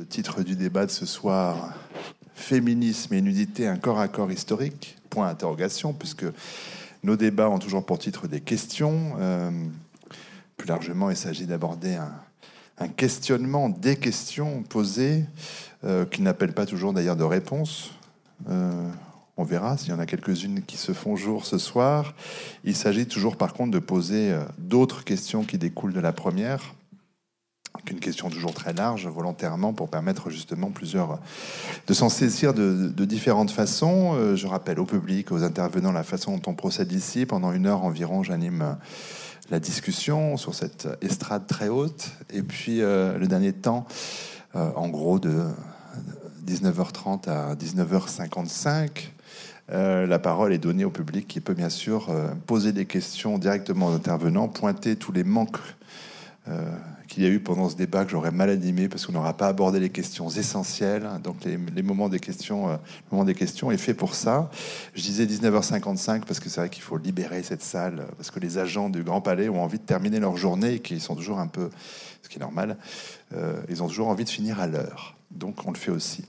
Le titre du débat de ce soir, Féminisme et nudité, un corps à corps historique Point d'interrogation, puisque nos débats ont toujours pour titre des questions. Euh, plus largement, il s'agit d'aborder un, questionnement, des questions posées, euh, qui n'appellent pas toujours d'ailleurs de réponse. Euh, on verra s'il y en a quelques-unes qui se font jour ce soir. Il s'agit toujours par contre de poser d'autres questions qui découlent de la première une question toujours très large, volontairement, pour permettre justement plusieurs de s'en saisir de, différentes façons. Euh, je rappelle au public, aux intervenants, la façon dont on procède ici. Pendant une heure environ, j'anime la discussion sur cette estrade très haute. Et puis euh, le dernier temps, euh, en gros de 19h30 à 19h55, la parole est donnée au public qui peut bien sûr poser des questions directement aux intervenants, pointer tous les manques qu'il y a eu pendant ce débat que j'aurais mal animé parce qu'on n'aura pas abordé les questions essentielles. Donc les, moments des questions, euh, le moment des questions est fait pour ça. Je disais 19h55 parce que c'est vrai qu'il faut libérer cette salle parce que les agents du Grand Palais ont envie de terminer leur journée et qu'ils sont toujours un peu, ce qui est normal, euh, ils ont toujours envie de finir à l'heure. Donc on le fait aussi.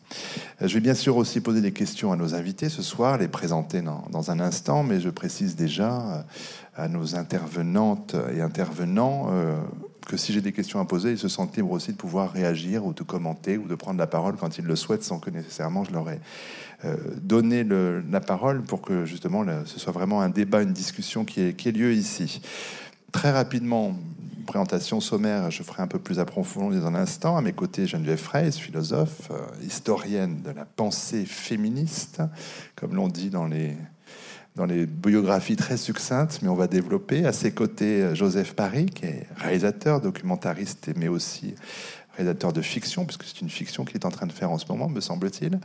Euh, je vais bien sûr aussi poser des questions à nos invités ce soir, les présenter dans, dans un instant, mais je précise déjà à nos intervenantes et intervenants que si j'ai des questions à poser, ils se sentent libres aussi de pouvoir réagir ou de commenter ou de prendre la parole quand ils le souhaitent sans que nécessairement je leur ai euh, donné la parole pour que justement ce soit vraiment un débat, une discussion qui ait, lieu ici. Très rapidement, présentation sommaire, je ferai un peu plus approfondie dans un instant. À mes côtés, Geneviève Fraisse, philosophe, euh, historienne de la pensée féministe, comme l'on dit dans les dans les biographies très succinctes, mais on va développer. À ses côtés, euh, Joseph Paris, qui est réalisateur, documentariste, mais aussi réalisateur de fiction, puisque c'est une fiction qu'il est en train de faire en ce moment, me semble-t-il.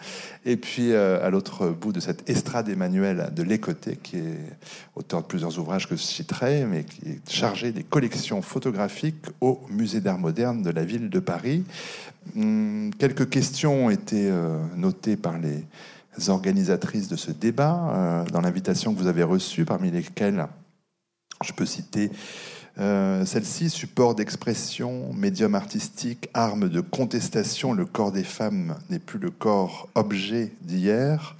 Et puis, euh, à l'autre bout de cette estrade Emmanuel de Lécoté, qui est auteur de plusieurs ouvrages que je citerai, mais qui est chargé des collections photographiques au Musée d'art moderne de la ville de Paris. Hum, quelques questions ont été euh, notées par les organisatrices de ce débat, euh, dans l'invitation que vous avez reçue, parmi lesquelles je peux citer euh, celle-ci, support d'expression, médium artistique, arme de contestation, le corps des femmes n'est plus le corps objet d'hier.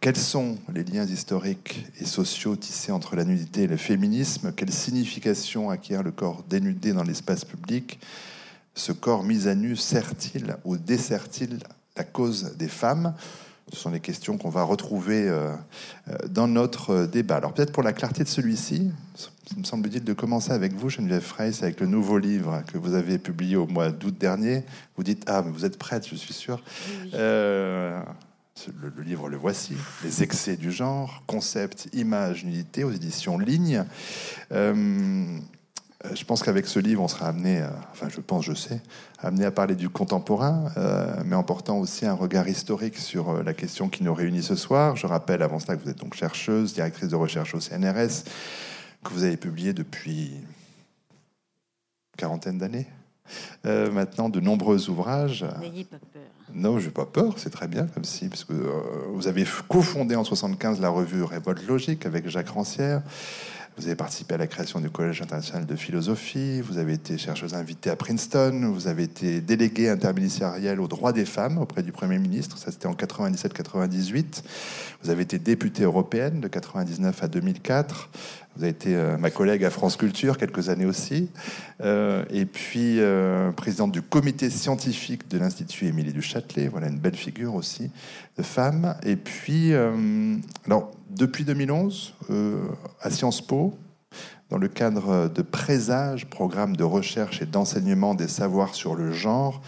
Quels sont les liens historiques et sociaux tissés entre la nudité et le féminisme? Quelle signification acquiert le corps dénudé dans l'espace public? Ce corps mis à nu sert-il ou dessert-il la cause des femmes? Ce sont des questions qu'on va retrouver euh, euh, dans notre euh, débat. Alors peut-être pour la clarté de celui-ci, il me semble utile de commencer avec vous, Geneviève Freyss, avec le nouveau livre que vous avez publié au mois d'août dernier. Vous dites, ah, vous êtes prête, je suis sûr. le, livre, le voici, Les excès du genre, concept, image, nudité, aux éditions Ligne. Euh, je pense qu'avec ce livre, on sera amené, enfin je pense, je sais, amené à parler du contemporain, euh, mais en portant aussi un regard historique sur euh, la question qui nous réunit ce soir. Je rappelle avant cela que vous êtes donc chercheuse, directrice de recherche au CNRS, que vous avez publié depuis quarantaine d'années. maintenant, de nombreux ouvrages. N'ayez pas peur. Non, je n'ai pas peur, c'est très bien comme si, parce que vous avez cofondé en 75 la revue Révolte Logique avec Jacques Rancière. Vous avez participé à la création du Collège international de philosophie, vous avez été chercheuse invitée à Princeton, vous avez été déléguée interministérielle aux droits des femmes auprès du Premier ministre, ça c'était en 97-98. Vous avez été députée européenne de 99 à 2004. Vous avez été euh, ma collègue à France Culture quelques années aussi. Euh, et puis euh, présidente du comité scientifique de l'Institut Émilie du Châtelet. Voilà une belle figure aussi de femme. Et puis, alors, depuis 2011, à Sciences Po, dans le cadre de Présage, programme de recherche et d'enseignement des savoirs sur le genre,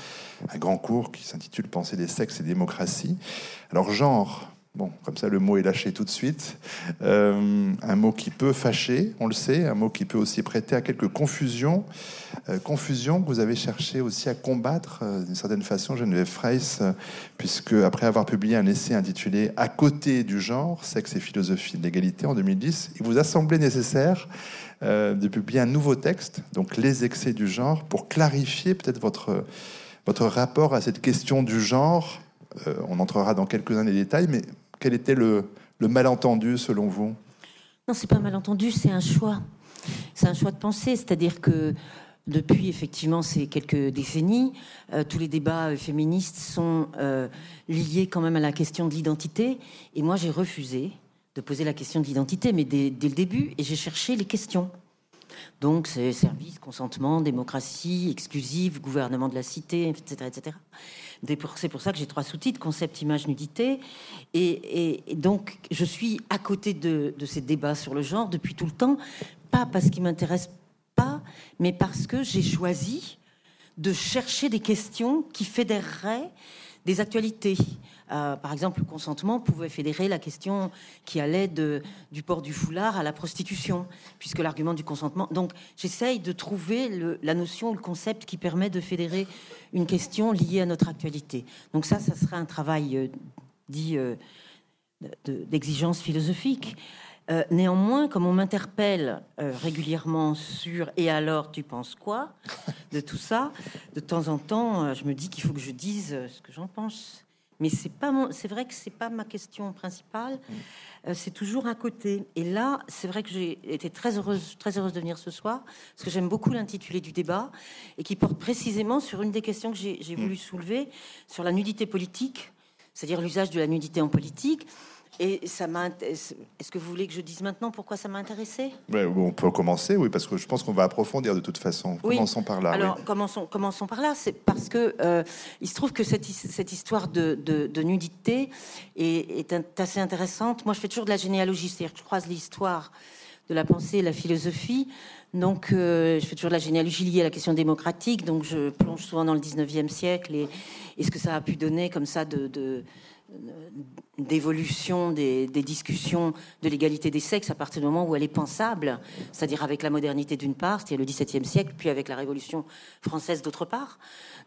un grand cours qui s'intitule Penser des sexes et démocratie. Alors, genre, Bon, comme ça, le mot est lâché tout de suite. Euh, un mot qui peut fâcher, on le sait, un mot qui peut aussi prêter à quelques confusions. Euh, confusions que vous avez cherché aussi à combattre euh, d'une certaine façon, Geneviève Freiss, puisque après avoir publié un essai intitulé À côté du genre, sexe et philosophie de l'égalité en 2010, il vous a semblé nécessaire de publier un nouveau texte, donc Les excès du genre, pour clarifier peut-être votre, votre rapport à cette question du genre. on entrera dans quelques-uns des détails, mais quel était le, malentendu selon vous? Non, c'est pas un malentendu, c'est un choix. C'est un choix de pensée, c'est-à-dire que depuis effectivement ces quelques décennies, euh, tous les débats féministes sont liés quand même à la question de l'identité. Et moi, j'ai refusé de poser la question de l'identité, mais dès, le début, et j'ai cherché les questions. Donc, c'est service, consentement, démocratie, exclusive, gouvernement de la cité, etc. etc. C'est pour ça que j'ai trois sous-titres, concept, image, nudité. Et, donc, je suis à côté de, ces débats sur le genre depuis tout le temps, pas parce qu'ils m'intéressent pas, mais parce que j'ai choisi de chercher des questions qui fédéreraient des actualités. Euh, par exemple, le consentement pouvait fédérer la question qui allait de, du port du foulard à la prostitution, puisque l'argument du consentement. Donc, j'essaye de trouver la notion, le concept qui permet de fédérer une question liée à notre actualité. Donc ça, ça serait un travail euh, dit euh, d'exigence philosophique. Néanmoins, comme on m'interpelle régulièrement sur et alors tu penses quoi? de tout ça, de temps en temps, je me dis qu'il faut que je dise ce que j'en pense. Mais c'est pas c'est vrai que c'est pas ma question principale. Mm. Euh, c'est toujours à côté. Et là, c'est vrai que j'ai été très heureuse, très heureuse de venir ce soir parce que j'aime beaucoup l'intitulé du débat et qui porte précisément sur une des questions que j'ai mm. voulu soulever sur la nudité politique, c'est-à-dire l'usage de la nudité en politique. Et ça m'intéresse. Est-ce que vous voulez que je dise maintenant pourquoi ça m'a intéressé On peut commencer, oui, parce que je pense qu'on va approfondir de toute façon. Commençons par là. Alors, commençons, commençons par là. C'est parce que euh, il se trouve que cette, cette histoire de, de, nudité est, est, assez intéressante. Moi, je fais toujours de la généalogie, c'est-à-dire que je croise l'histoire de la pensée et la philosophie. Donc, euh, je fais toujours de la généalogie liée à la question démocratique. Donc, je plonge souvent dans le 19e siècle et, et ce que ça a pu donner comme ça de, de d'évolution des, discussions de l'égalité des sexes à partir du moment où elle est pensable, c'est-à-dire avec la modernité d'une part, c'est-à-dire le XVIIe siècle, puis avec la Révolution française d'autre part.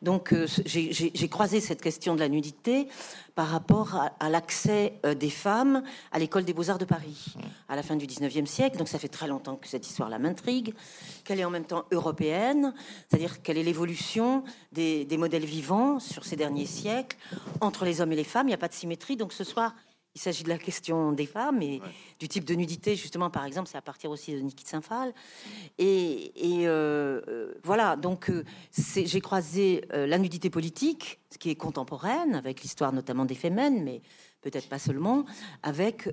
Donc euh, j'ai croisé cette question de la nudité par rapport à, l'accès euh, des femmes à l'école des beaux-arts de Paris à la fin du XIXe siècle. Donc ça fait très longtemps que cette histoire-là m'intrigue, qu'elle est en même temps européenne, c'est-à-dire quelle est l'évolution des, des modèles vivants sur ces derniers siècles entre les hommes et les femmes. Il n'y a pas de symétrie. Donc ce soir, il s'agit de la question des femmes et du type de nudité, justement, par exemple, c'est à partir aussi de Niki de Saint-Phal. Et, euh, euh, voilà, donc euh, j'ai croisé la nudité politique, ce qui est contemporaine, avec l'histoire notamment des femmes, mais peut-être pas seulement, avec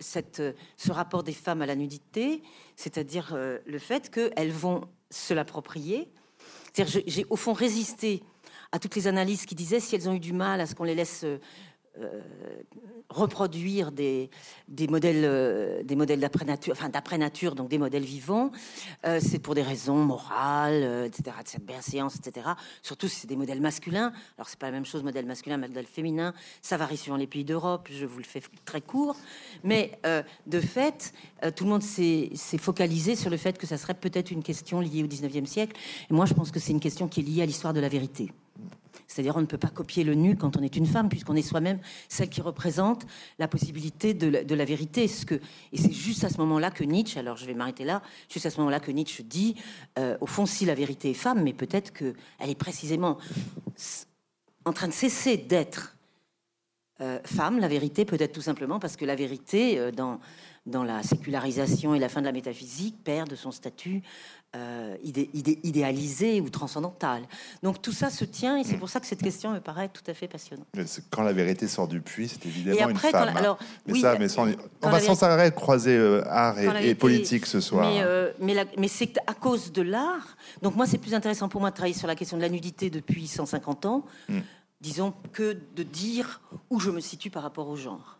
cette, ce rapport des femmes à la nudité, c'est-à-dire le fait qu'elles vont se l'approprier. J'ai au fond résisté à toutes les analyses qui disaient si elles ont eu du mal à ce qu'on les laisse euh, reproduire des, modèles, euh, des modèles d'après nature, enfin d'après nature, donc des modèles vivants, euh, c'est pour des raisons morales, etc., de cette bienséance, etc. Surtout si c'est des modèles masculins. Alors c'est pas la même chose, modèle masculin, modèle féminin. Ça varie suivant les pays d'Europe. Je vous le fais très court, mais de fait, tout le monde s'est focalisé sur le fait que ça serait peut-être une question liée au 19e siècle. Et moi, je pense que c'est une question qui est liée à l'histoire de la vérité. C'est-à-dire on ne peut pas copier le nu quand on est une femme, puisqu'on est soi-même celle qui représente la possibilité de la, vérité. Et c'est juste à ce moment-là que Nietzsche, alors je vais m'arrêter là, juste à ce moment-là que Nietzsche dit, euh, au fond, si la vérité est femme, mais peut-être qu'elle est précisément en train de cesser d'être euh, femme, la vérité, peut-être tout simplement parce que la vérité, euh, dans, dans la sécularisation et la fin de la métaphysique, perd de son statut euh, idéalisé ou transcendantal. Donc tout ça se tient et c'est pour ça que cette question me paraît tout à fait passionnante. Quand la vérité sort du puits, c'est évidemment une femme. Hein. alors, mais ça, mais on va sans arrêt croiser euh, art et, politique ce soir. Mais, euh, mais, c'est à cause de l'art. Donc moi, c'est plus intéressant pour moi de travailler sur la question de la nudité depuis 150 ans, hmm. disons, que de dire où je me situe par rapport au genre.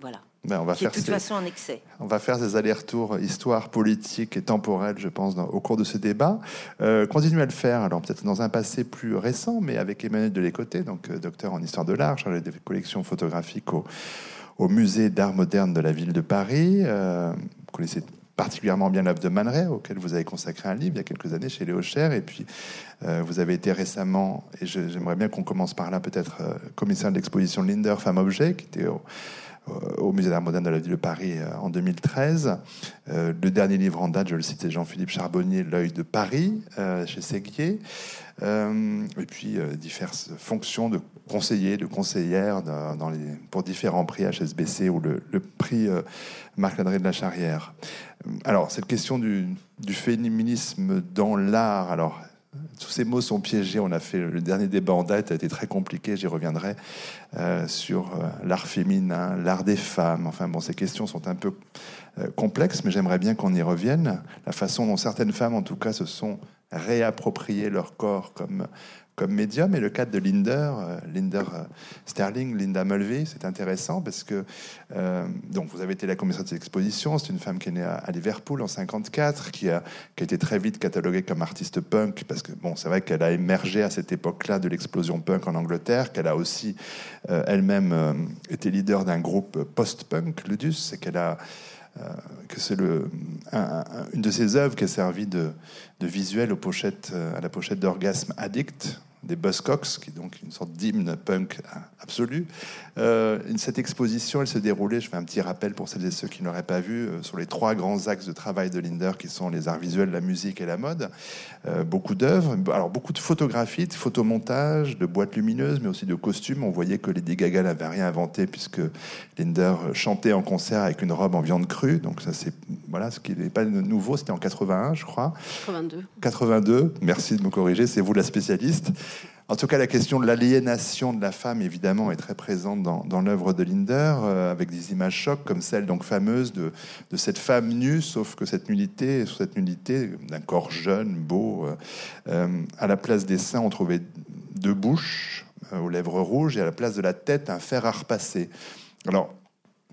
Voilà. Ben, on va faire de toute façon en excès. On va faire des allers-retours histoire, politique et temporelle, je pense, au cours de ce débat. Euh, continuez à le faire, alors peut-être dans un passé plus récent, mais avec Emmanuel Delécoté, donc euh, docteur en histoire de l'art, chargé des collections photographiques au, au musée d'art moderne de la ville de Paris. Euh, vous connaissez particulièrement bien l'œuvre de Man auquel vous avez consacré un livre il y a quelques années chez Léo Cher. Et puis, euh, vous avez été récemment, et j'aimerais bien qu'on commence par là, peut-être, commissaire de l'exposition Linder, Femme Objet, qui était au, au Musée d'art moderne de la ville de Paris en 2013. le dernier livre en date, je le cite, Jean-Philippe Charbonnier, L'œil de Paris, chez Séguier. et puis diverses fonctions de conseiller, de conseillère dans pour différents prix HSBC ou le, prix Marc-André de la Charrière. Alors, cette question du, du féminisme dans l'art, alors tous ces mots sont piégés. On a fait le dernier débat en date, a été très compliqué. J'y reviendrai euh, sur euh, l'art féminin, l'art des femmes. Enfin bon, ces questions sont un peu euh, complexes, mais j'aimerais bien qu'on y revienne. La façon dont certaines femmes, en tout cas, se sont réappropriées leur corps comme comme médium. Et le cadre de Linder, euh, Linder euh, Sterling, Linda Mulvey, c'est intéressant parce que euh, donc vous avez été la commissaire de cette exposition. C'est une femme qui est née à, Liverpool en 54, qui a, qui a été très vite cataloguée comme artiste punk parce que bon, c'est vrai qu'elle a émergé à cette époque-là de l'explosion punk en Angleterre, qu'elle a aussi elle-même été leader d'un groupe post-punk, Ludus, et qu'elle a que c'est une de ses œuvres qui a servi de, visuel pochettes, à la pochette d'Orgasme Addict, des Buzzcocks, qui est donc une sorte d'hymne punk absolu. Euh, cette exposition, elle se déroulait, je fais un petit rappel pour celles et ceux qui ne l'auraient pas vu, euh, sur les trois grands axes de travail de Linder, qui sont les arts visuels, la musique et la mode. Euh, beaucoup d'œuvres, alors beaucoup de photographies, de photomontages, de boîtes lumineuses, mais aussi de costumes. On voyait que Lady Gaga n'avait rien inventé, puisque Linder chantait en concert avec une robe en viande crue. Donc ça, c'est voilà, ce qui n'est pas nouveau. C'était en 81, je crois. 82. 82. Merci de me corriger. C'est vous la spécialiste. En tout cas, la question de l'aliénation de la femme, évidemment, est très présente dans, l'œuvre de Linder, euh, avec des images chocs comme celle donc fameuse de, cette femme nue, sauf que cette nudité, cette nudité d'un corps jeune, beau, euh, euh, à la place des seins, on trouvait deux bouches aux lèvres rouges, et à la place de la tête, un fer à repasser. Alors,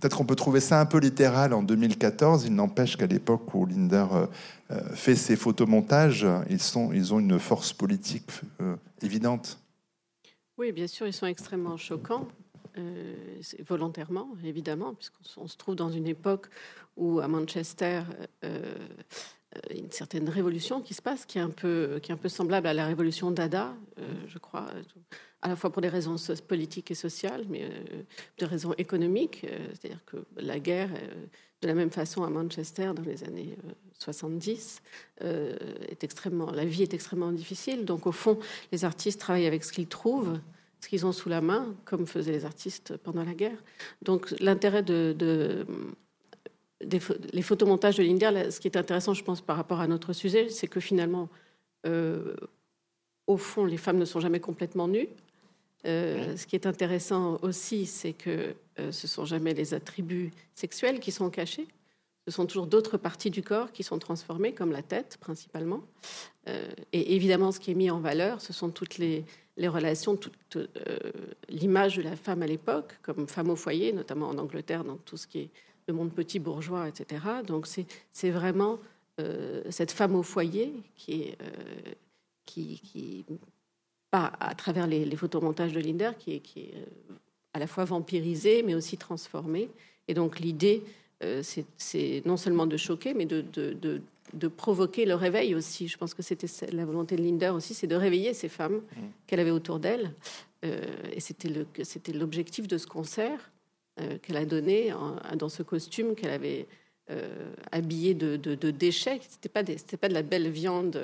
Peut-être qu'on peut trouver ça un peu littéral en 2014. Il n'empêche qu'à l'époque où Linder euh, euh, fait ses photomontages, ils, sont, ils ont une force politique euh, évidente. Oui, bien sûr, ils sont extrêmement choquants, volontairement, évidemment, puisqu'on se trouve dans une époque où à Manchester, une certaine révolution qui se passe, qui est un peu, qui est un peu semblable à la révolution Dada, je crois à la fois pour des raisons politiques et sociales, mais euh, de raisons économiques. Euh, c'est-à-dire que la guerre, euh, de la même façon à Manchester dans les années 70, est extrêmement, la vie est extrêmement difficile. Donc au fond, les artistes travaillent avec ce qu'ils trouvent, ce qu'ils ont sous la main, comme faisaient les artistes pendant la guerre. Donc l'intérêt de, de les photomontages de Linder, ce qui est intéressant, je pense, par rapport à notre sujet, c'est que finalement, au fond, les femmes ne sont jamais complètement nues. Euh, ce qui est intéressant aussi, c'est que euh, ce sont jamais les attributs sexuels qui sont cachés. Ce sont toujours d'autres parties du corps qui sont transformées, comme la tête principalement. Euh, et évidemment, ce qui est mis en valeur, ce sont toutes les, relations, toute l'image de la femme à l'époque, comme femme au foyer, notamment en Angleterre, dans tout ce qui est le monde petit bourgeois, etc. Donc c'est vraiment cette femme au foyer qui, pas à travers les, photomontages de Linder, qui est, qui est euh, à la fois vampirisé, mais aussi transformé. Et donc l'idée, euh, c'est non seulement de choquer, mais de, de, de, provoquer le réveil aussi. Je pense que c'était la volonté de Linder aussi, c'est de réveiller ces femmes mmh. qu'elle avait autour d'elle. Euh, et c'était l'objectif de ce concert qu'elle a donné dans ce costume qu'elle avait habillé de, déchets. C'était pas, pas de la belle viande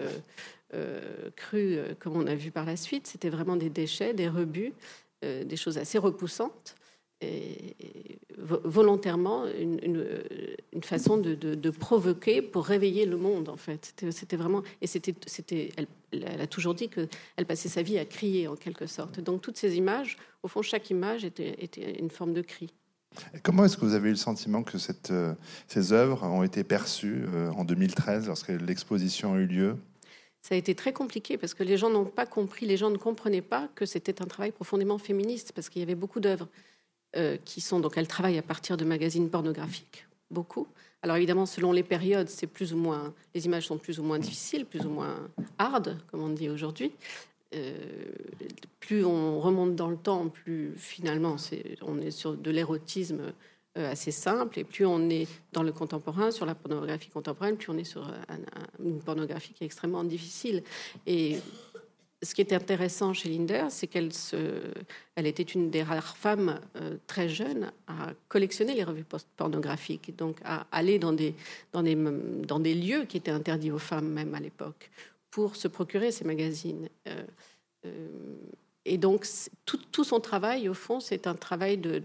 euh, cru euh, comme on a vu par la suite. C'était vraiment des déchets, des rebuts, euh, des choses assez repoussantes. Volontairement une, façon de, provoquer pour réveiller le monde en fait c'était vraiment et elle, a toujours dit que elle passait sa vie à crier en quelque sorte donc toutes ces images au fond chaque image était une forme de cri comment est-ce que vous avez eu le sentiment que cette, ces œuvres ont été perçues en 2013 lorsque l'exposition a eu lieu? Ça a été très compliqué parce que les gens n'ont pas compris, les gens ne comprenaient pas que c'était un travail profondément féministe parce qu'il y avait beaucoup d'œuvres euh, qui sont donc elles travaillent à partir de magazines pornographiques, beaucoup. Alors évidemment, selon les périodes, c'est plus ou moins les images sont plus ou moins difficiles, plus ou moins hard, comme on dit aujourd'hui. Euh, plus on remonte dans le temps, plus finalement on est sur de l'érotisme euh, assez simple. Et plus on est dans le contemporain, sur la pornographie contemporaine, plus on est sur une pornographie qui est extrêmement difficile. Et ce qui est intéressant chez Linder, c'est qu'elle elle était une des rares femmes euh, très jeunes à collectionner les revues pornographiques, donc à aller dans des lieux qui étaient interdits aux femmes même à l'époque, pour se procurer ces magazines. Euh, euh, et donc, tout, son travail, au fond, c'est un travail de,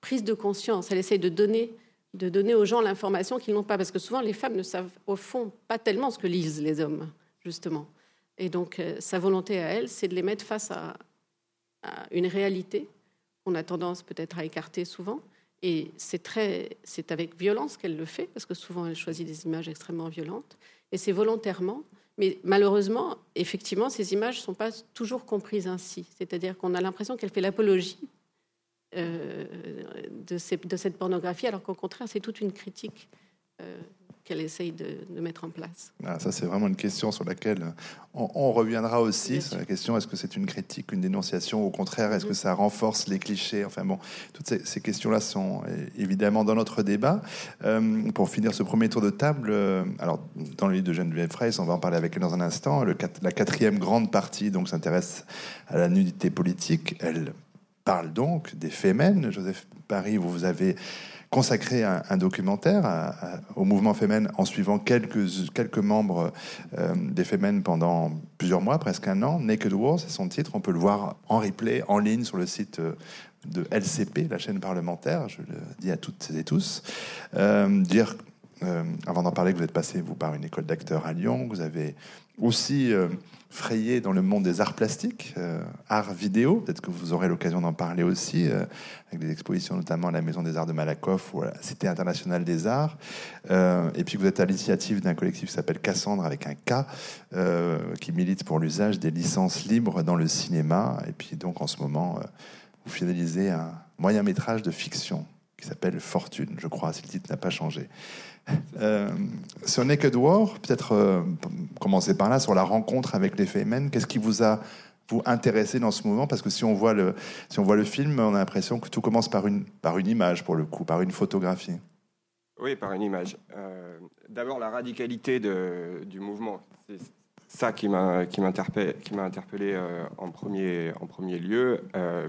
prise de conscience. Elle essaye de donner de donner aux gens l'information qu'ils n'ont pas, parce que souvent les femmes ne savent au fond pas tellement ce que lisent les hommes justement. Et donc, euh, sa volonté à elle, c'est de les mettre face à, une réalité qu'on a tendance peut-être à écarter souvent. Et c'est très, c'est avec violence qu'elle le fait, parce que souvent elle choisit des images extrêmement violentes. Et c'est volontairement. Mais malheureusement, effectivement, ces images ne sont pas toujours comprises ainsi. C'est-à-dire qu'on a l'impression qu'elle fait l'apologie euh, de, cette pornographie, alors qu'au contraire, c'est toute une critique qu'elle essaye de, mettre en place. Ah, ça, c'est vraiment une question sur laquelle on, reviendra aussi. Sur la question est-ce que c'est une critique, une dénonciation Au contraire, est-ce que mm. ça renforce les clichés? Enfin bon, toutes ces, questions-là sont évidemment dans notre débat. Euh, pour finir ce premier tour de table, euh, alors dans le livre de Geneviève Fraisse, on va en parler avec elle dans un instant. Le, la quatrième grande partie donc s'intéresse à la nudité politique. Elle parle donc des Femen. Joseph Paris, vous, vous avez consacré un, documentaire au mouvement Femen en suivant quelques, quelques membres euh, des Femen pendant plusieurs mois, presque un an. Naked War, c'est son titre. On peut le voir en replay, en ligne sur le site euh, de LCP, la chaîne parlementaire. Je le dis à toutes et tous. Euh, dire, avant d'en parler, que vous êtes passé, vous, par une école d'acteurs à Lyon. Vous avez aussi frayé dans le monde des arts plastiques, euh, arts vidéo. Peut-être que vous aurez l'occasion d'en parler aussi, euh, avec des expositions notamment à la Maison des Arts de Malakoff ou à la Cité internationale des arts. Euh, et puis vous êtes à l'initiative d'un collectif qui s'appelle Cassandre avec un K, qui milite pour l'usage des licences libres dans le cinéma. Et puis donc en ce moment, vous finalisez un moyen métrage de fiction qui s'appelle Fortune, je crois, si le titre n'a pas changé. Euh, Naked War, peut-être euh, commencer par là, sur la rencontre avec les Femen. Qu'est-ce qui vous a vous intéressé dans ce moment Parce que si on, voit le, si on voit le film, on a l'impression que tout commence par une, par une image, pour le coup, par une photographie. Oui, par une image. Euh, d'abord, la radicalité du mouvement. C'est ça qui m'a interpellé, qui interpellé en, premier, en premier lieu.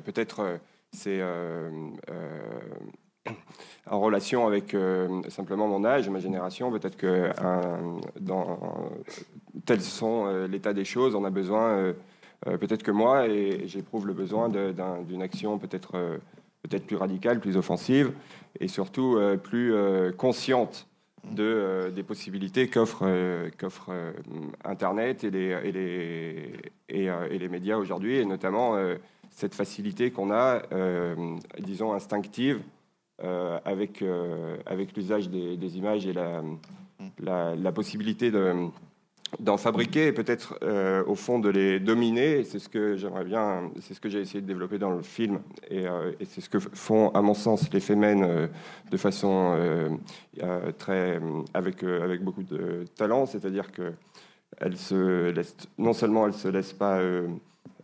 Peut-être c'est en relation avec euh, simplement mon âge, ma génération. Peut-être que dans tels sont euh, l'état des choses, on a besoin, euh, peut-être que moi, et j'éprouve le besoin d'une action peut-être peut-être plus radicale, plus offensive, et surtout plus consciente de, des possibilités qu'offre qu'offre Internet et les, et les, et, les médias aujourd'hui, et notamment cette facilité qu'on a, disons, instinctive euh, avec, euh, avec l'usage des, images et la, la, possibilité d'en fabriquer et peut-être euh, au fond de les dominer. C'est ce que j'aimerais bien, c'est ce que j'ai essayé de développer dans le film et, c'est ce que font, à mon sens, les Femen de façon très avec avec beaucoup de talent. C'est-à-dire que elles se laissent, non seulement elles se laissent pas euh,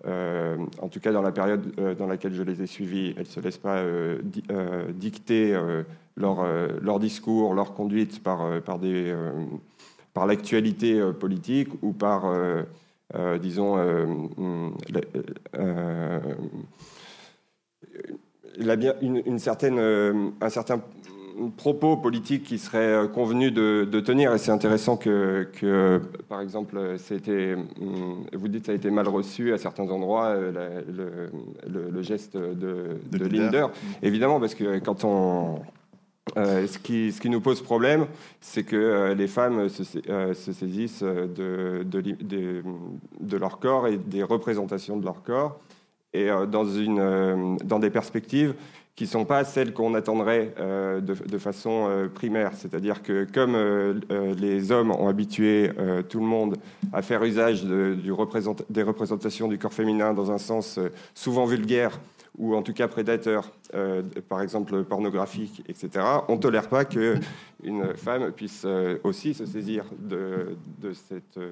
en tout cas, dans la période euh, dans laquelle je les ai suivis, elles ne se laissent pas euh, dicter leur, discours, leur conduite par, par, l'actualité politique ou par, disons, une, certaine, un certain propos politiques qui serait euh, convenu de, tenir. Et c'est intéressant que, par exemple, hum, vous dites, ça a été mal reçu à certains endroits, euh, le, geste de, de, Linder. Évidemment, parce que quand on. Euh, ce, qui, ce qui nous pose problème, c'est que les femmes se, se saisissent de, de, leur corps et des représentations de leur corps, et dans, une, dans des perspectives qui ne sont pas celles qu'on attendrait euh, de, façon euh, primaire. C'est-à-dire que comme euh, les hommes ont habitué tout le monde à faire usage de, des représentations du corps féminin dans un sens souvent vulgaire, ou en tout cas prédateur, par exemple pornographique, etc., on ne tolère pas qu'une femme puisse aussi se saisir de, de,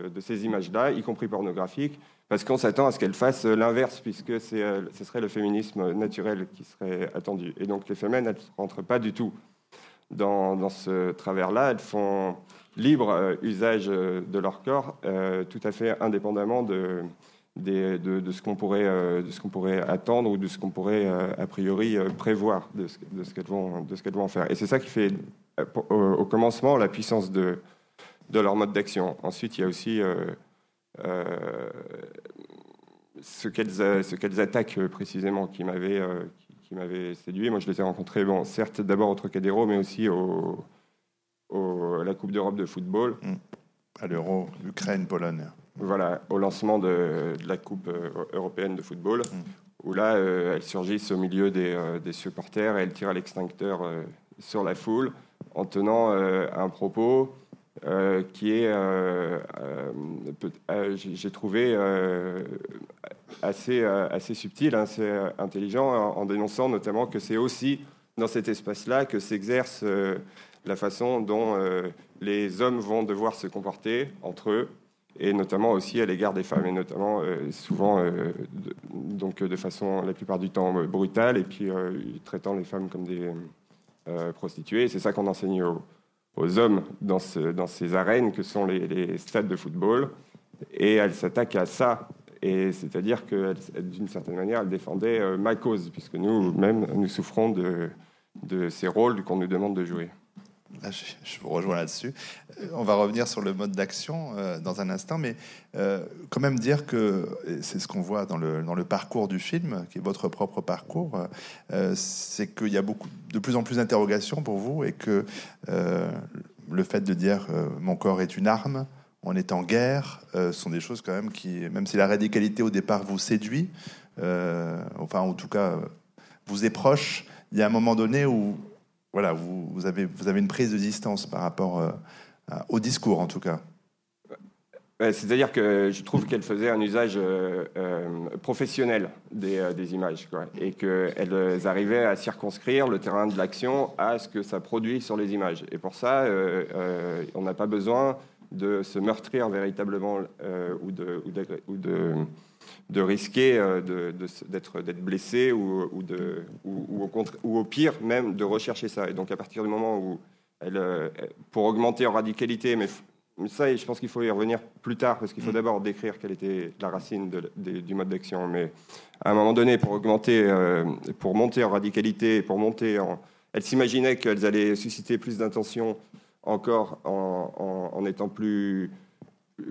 de ces images-là, y compris pornographiques, parce qu'on s'attend à ce qu'elle fasse l'inverse, puisque euh, ce serait le féminisme naturel qui serait attendu. Et donc les femmes, elles ne rentrent pas du tout dans, ce travers-là. Elles font libre usage de leur corps, tout à fait indépendamment de, de, ce qu'on pourrait, de pourrait attendre ou de ce qu'on pourrait a priori prévoir de ce, ce qu'elles vont, qu'elles vont faire. Et c'est ça qui fait au, commencement la puissance de leur mode d'action. Ensuite, il y a aussi ce qu'elles ce qu'elles attaquent précisément qui m'avait qui séduit. Moi, je les ai rencontrés, bon, certes, d'abord au Trocadéro, mais aussi au, à la Coupe d'Europe de football. Mmh. À l'Euro, Ukraine-Pologne. Voilà, au lancement de, la Coupe euh, européenne de football, mmh. où là, euh, elles surgissent au milieu des, euh, des supporters et elles tirent à l'extincteur sur la foule en tenant un propos qui est, j'ai trouvé assez, euh, assez subtil, assez euh, intelligent, en, dénonçant notamment que c'est aussi dans cet espace-là que s'exerce euh, la façon dont les hommes vont devoir se comporter entre eux, et notamment aussi à l'égard des femmes, et notamment souvent, de, donc de façon la plupart du temps brutale, et puis traitant les femmes comme des prostituées. C'est ça qu'on enseigne aux, hommes dans, ce, dans, ces arènes que sont les, stades de football, et elle s'attaque à ça et c'est-à-dire que d'une certaine manière, elle défendait euh, ma cause, puisque nous-mêmes, nous souffrons de ces rôles qu'on nous demande de jouer. Je, vous rejoins là-dessus. Euh, on va revenir sur le mode d'action euh, dans un instant, mais quand même dire que c'est ce qu'on voit dans le, dans le parcours du film, qui est votre propre parcours, c'est qu'il y a beaucoup, de plus en plus d'interrogations pour vous et que le fait de dire mon corps est une arme, on est en guerre, euh, sont des choses quand même qui, même si la radicalité au départ vous séduit, euh, enfin en tout cas vous est proche, il y a un moment donné où voilà, vous, avez, une prise de distance par rapport euh, au discours en tout cas. C'est-à-dire que je trouve qu'elle faisait un usage professionnel des, images et qu'elles arrivaient à circonscrire le terrain de l'action à ce que ça produit sur les images. Et pour ça, on n'a pas besoin de se meurtrir véritablement euh, ou, de, de, risquer euh, d'être blessé ou, ou, de, ou, au ou au pire même de rechercher ça. Et donc à partir du moment où elle, euh, pour augmenter en radicalité, mais ça, je pense qu'il faut y revenir plus tard, parce qu'il faut mm. d'abord décrire quelle était la racine du mode d'action. Mais à un moment donné, pour augmenter, pour monter en radicalité, pour monter en... Elle s'imaginait qu'elles allaient susciter plus d'intention encore en, étant plus,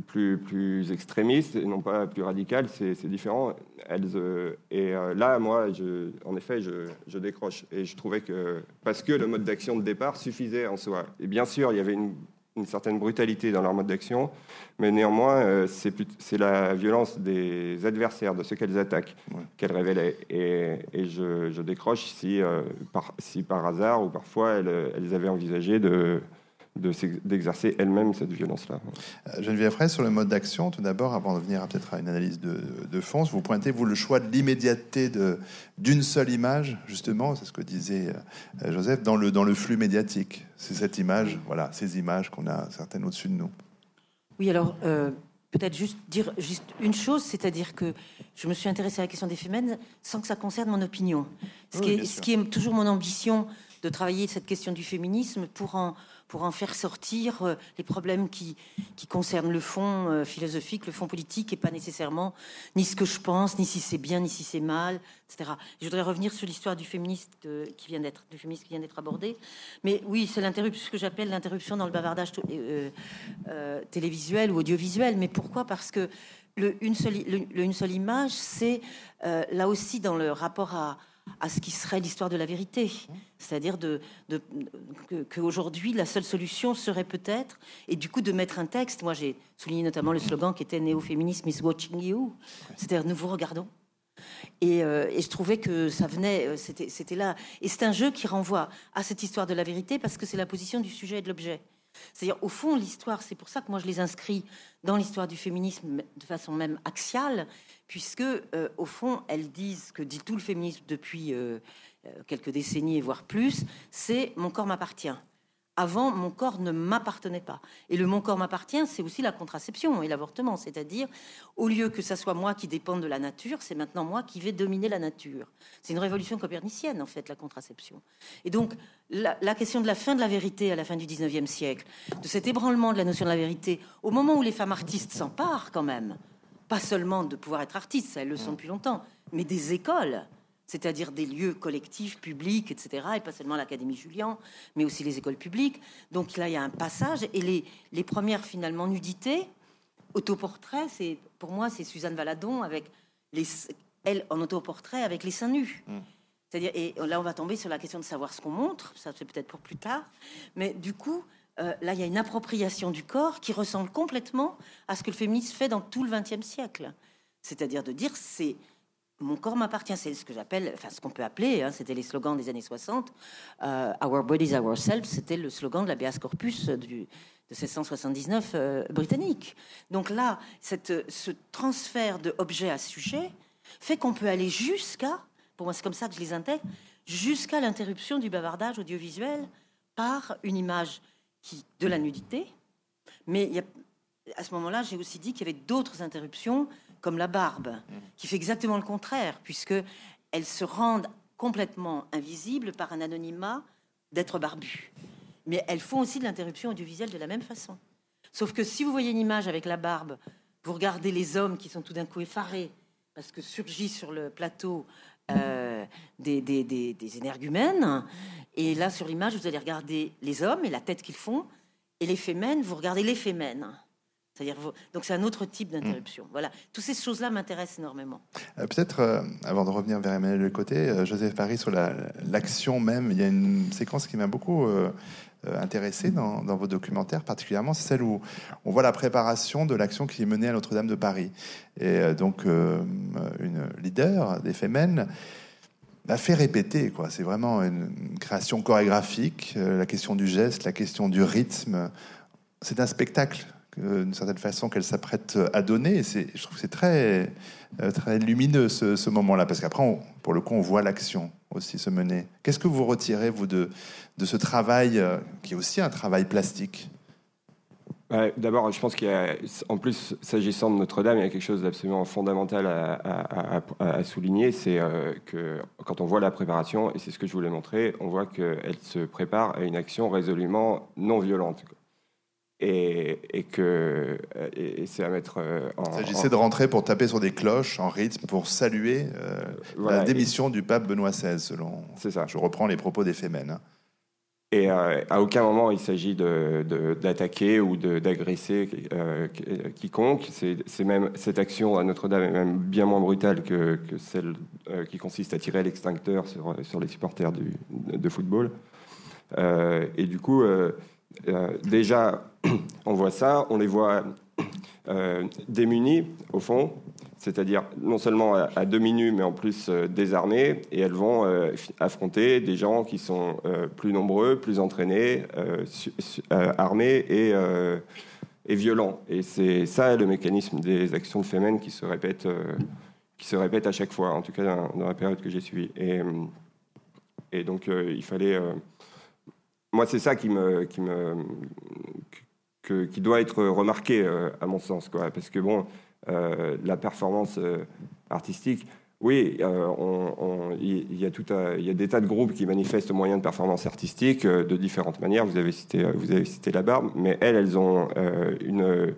plus, plus extrémiste et non pas plus radical, c'est différent. Elles, euh, et euh, là, moi, je, en effet, je, je, décroche. Et je trouvais que, parce que le mode d'action de départ suffisait en soi. Et bien sûr, il y avait une, une certaine brutalité dans leur mode d'action, mais néanmoins, euh, c'est la violence des adversaires, de ceux qu'elles attaquent, qu'elles révélaient. Et, et je, je, décroche si, par, si par hasard ou parfois elles, elles avaient envisagé de d'exercer elle-même cette violence-là. Euh, Geneviève Fraisse, sur le mode d'action, tout d'abord, avant de venir peut-être à une analyse de, de, fond, vous pointez, vous, le choix de l'immédiateté d'une seule image, justement, c'est ce que disait euh, Joseph, dans le, dans le flux médiatique. C'est cette image, voilà, ces images qu'on a certaines au-dessus de nous. Oui, alors, euh, peut-être juste dire juste une chose, c'est-à-dire que je me suis intéressée à la question des femmes sans que ça concerne mon opinion. Ce, qui, est, ce qui est toujours mon ambition de travailler cette question du féminisme pour en pour en faire sortir euh, les problèmes qui, qui concernent le fond euh, philosophique, le fond politique, et pas nécessairement ni ce que je pense, ni si c'est bien, ni si c'est mal, etc. Je voudrais revenir sur l'histoire du féministe euh, qui vient d'être, du féministe qui vient d'être abordé. Mais oui, c'est l'interruption, ce que j'appelle l'interruption dans le bavardage télévisuel ou audiovisuel. Mais pourquoi? Parce que le, une, seule, une seule image, c'est là aussi dans le rapport à, à ce qui serait l'histoire de la vérité. C'est-à-dire de, qu'aujourd'hui, la seule solution serait peut-être, et du coup de mettre un texte, moi j'ai souligné notamment le slogan qui était Néo-féminisme is watching you, c'est-à-dire nous vous regardons. Et, euh, et, je trouvais que ça venait, euh, c'était là. Et c'est un jeu qui renvoie à cette histoire de la vérité parce que c'est la position du sujet et de l'objet. C'est-à-dire, au fond, l'histoire, c'est pour ça que moi je les inscris dans l'histoire du féminisme de façon même axiale, puisque, euh, au fond, elles disent que dit tout le féminisme depuis euh, euh, quelques décennies, voire plus, c'est mon corps m'appartient. avant, mon corps ne m'appartenait pas. Et le mon corps m'appartient, c'est aussi la contraception et l'avortement. C'est-à-dire, au lieu que ça soit moi qui dépende de la nature, c'est maintenant moi qui vais dominer la nature. C'est une révolution copernicienne, en fait, la contraception. Et donc, la, question de la fin de la vérité à la fin du 19e siècle, de cet ébranlement de la notion de la vérité, au moment où les femmes artistes s'emparent quand même, pas seulement de pouvoir être artistes, ça elles le sont depuis longtemps, mais des écoles c'est-à-dire des lieux collectifs, publics, etc., et pas seulement l'Académie Julian, mais aussi les écoles publiques. Donc là, il y a un passage, et les, les premières, finalement, nudités, autoportrait, c'est, pour moi, c'est Suzanne Valadon, avec les, elle, en autoportrait, avec les seins nus. Mm. C'est-à-dire, et là, on va tomber sur la question de savoir ce qu'on montre, ça c'est peut-être pour plus tard, mais du coup, euh, là, il y a une appropriation du corps qui ressemble complètement à ce que le féminisme fait dans tout le XXe siècle. C'est-à-dire de dire, c'est mon corps m'appartient, c'est ce que j'appelle, enfin ce qu'on peut appeler, hein, c'était les slogans des années 60. Euh, Our bodies, ourselves, c'était le slogan de l'habeas corpus de 1679 euh, britannique. Donc là, ce transfert de objet à sujet fait qu'on peut aller jusqu'à, pour moi c'est comme ça que je les intègre, jusqu'à l'interruption du bavardage audiovisuel par une image de la nudité. Mais à ce moment-là, j'ai aussi dit qu'il y avait d'autres interruptions comme la barbe, qui fait exactement le contraire, puisque elles se rendent complètement invisibles par un anonymat d'être barbu. Mais elles font aussi de l'interruption audiovisuelle de la même façon. Sauf que si vous voyez une image avec la barbe, vous regardez les hommes qui sont tout d'un coup effarés parce que surgit sur le plateau euh, des, des, des, énergumènes. Et là, sur l'image, vous allez regarder les hommes et la tête qu'ils font. Et les fémènes, vous regardez les fémènes donc c'est un autre type d'interruption. Mm. Voilà, toutes ces choses-là m'intéressent énormément. Euh, peut-être, euh, avant de revenir vers Emmanuel Le Côté, euh, Joseph Paris sur l'action même, il y a une séquence qui m'a beaucoup intéressé dans, vos documentaires, particulièrement, celle où on voit la préparation de l'action qui est menée à Notre-Dame de Paris. Et donc, une leader des Femmes a fait répéter, quoi. C'est vraiment une création chorégraphique, la question du geste, la question du rythme. C'est un spectacle d'une certaine façon qu'elle s'apprête à donner. Je trouve que c'est très, euh, très lumineux ce, moment-là, parce qu'après, pour le coup, on voit l'action aussi se mener. Qu'est-ce que vous retirez, vous, de, de ce travail, euh, qui est aussi un travail plastique? D'abord, je pense qu'il y a, en plus, s'agissant de Notre-Dame, il y a quelque chose d'absolument fondamental à, souligner, c'est euh, que quand on voit la préparation, et c'est ce que je voulais montrer, on voit qu'elle se prépare à une action résolument non violente et, que et, c'est à mettre euh, en. Il s'agissait de rentrer pour taper sur des cloches en rythme pour saluer euh, la démission du pape Benoît XVI, selon. C'est ça. Je reprends les propos des Fémènes. Hein. Et euh, à aucun moment il s'agit d'attaquer ou d'agresser quiconque. C'est même cette action à Notre-Dame est même bien moins brutale que, que celle qui consiste à tirer l'extincteur sur, sur les supporters du, de football. et du coup, déjà on voit ça, on les voit euh, démunies, au fond, c'est-à-dire non seulement à, demi-nues, mais en plus euh, désarmées, et elles vont euh, affronter des gens qui sont plus nombreux, plus entraînés, armés et, violents. Et c'est ça le mécanisme des actions de Femen qui se répète, qui se à chaque fois, en tout cas dans, la période que j'ai suivie. Et, et donc il fallait moi, c'est ça qui me, qui me, qui doit être remarqué, euh, à mon sens, quoi. Parce que bon, euh, la performance euh, artistique, oui, il y, a y a des tas de groupes qui manifestent moyens de performance artistique de différentes manières. Vous avez cité, vous avez cité la barbe, mais elles, elles ont une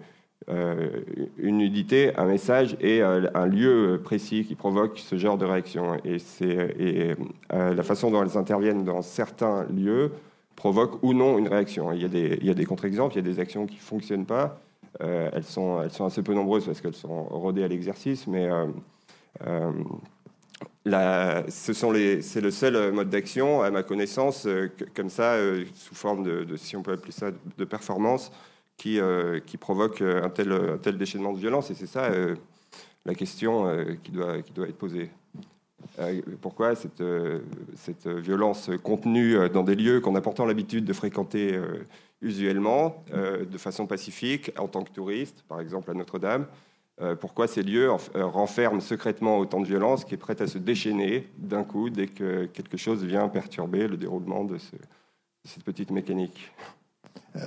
une nudité, un message et un lieu précis qui provoque ce genre de réaction. Et c'est et la façon dont elles interviennent dans certains lieux provoque ou non une réaction. Il y a des, contre-exemples, il y a des actions qui ne fonctionnent pas. Euh, elles, sont, assez peu nombreuses parce qu'elles sont rodées à l'exercice, mais euh, euh ce c'est le seul mode d'action, à ma connaissance, comme ça, sous forme de, si on peut appeler ça, de performance, qui, provoque un tel, un déchaînement de violence. Et c'est ça la question qui doit être posée. Euh, pourquoi cette, euh, cette, violence contenue euh, dans des lieux qu'on a pourtant l'habitude de fréquenter usuellement, de façon pacifique, en tant que touriste, par exemple à Notre-Dame Pourquoi ces lieux renferment secrètement autant de violence qui est prête à se déchaîner d'un coup dès que quelque chose vient perturber le déroulement de ce, cette petite mécanique?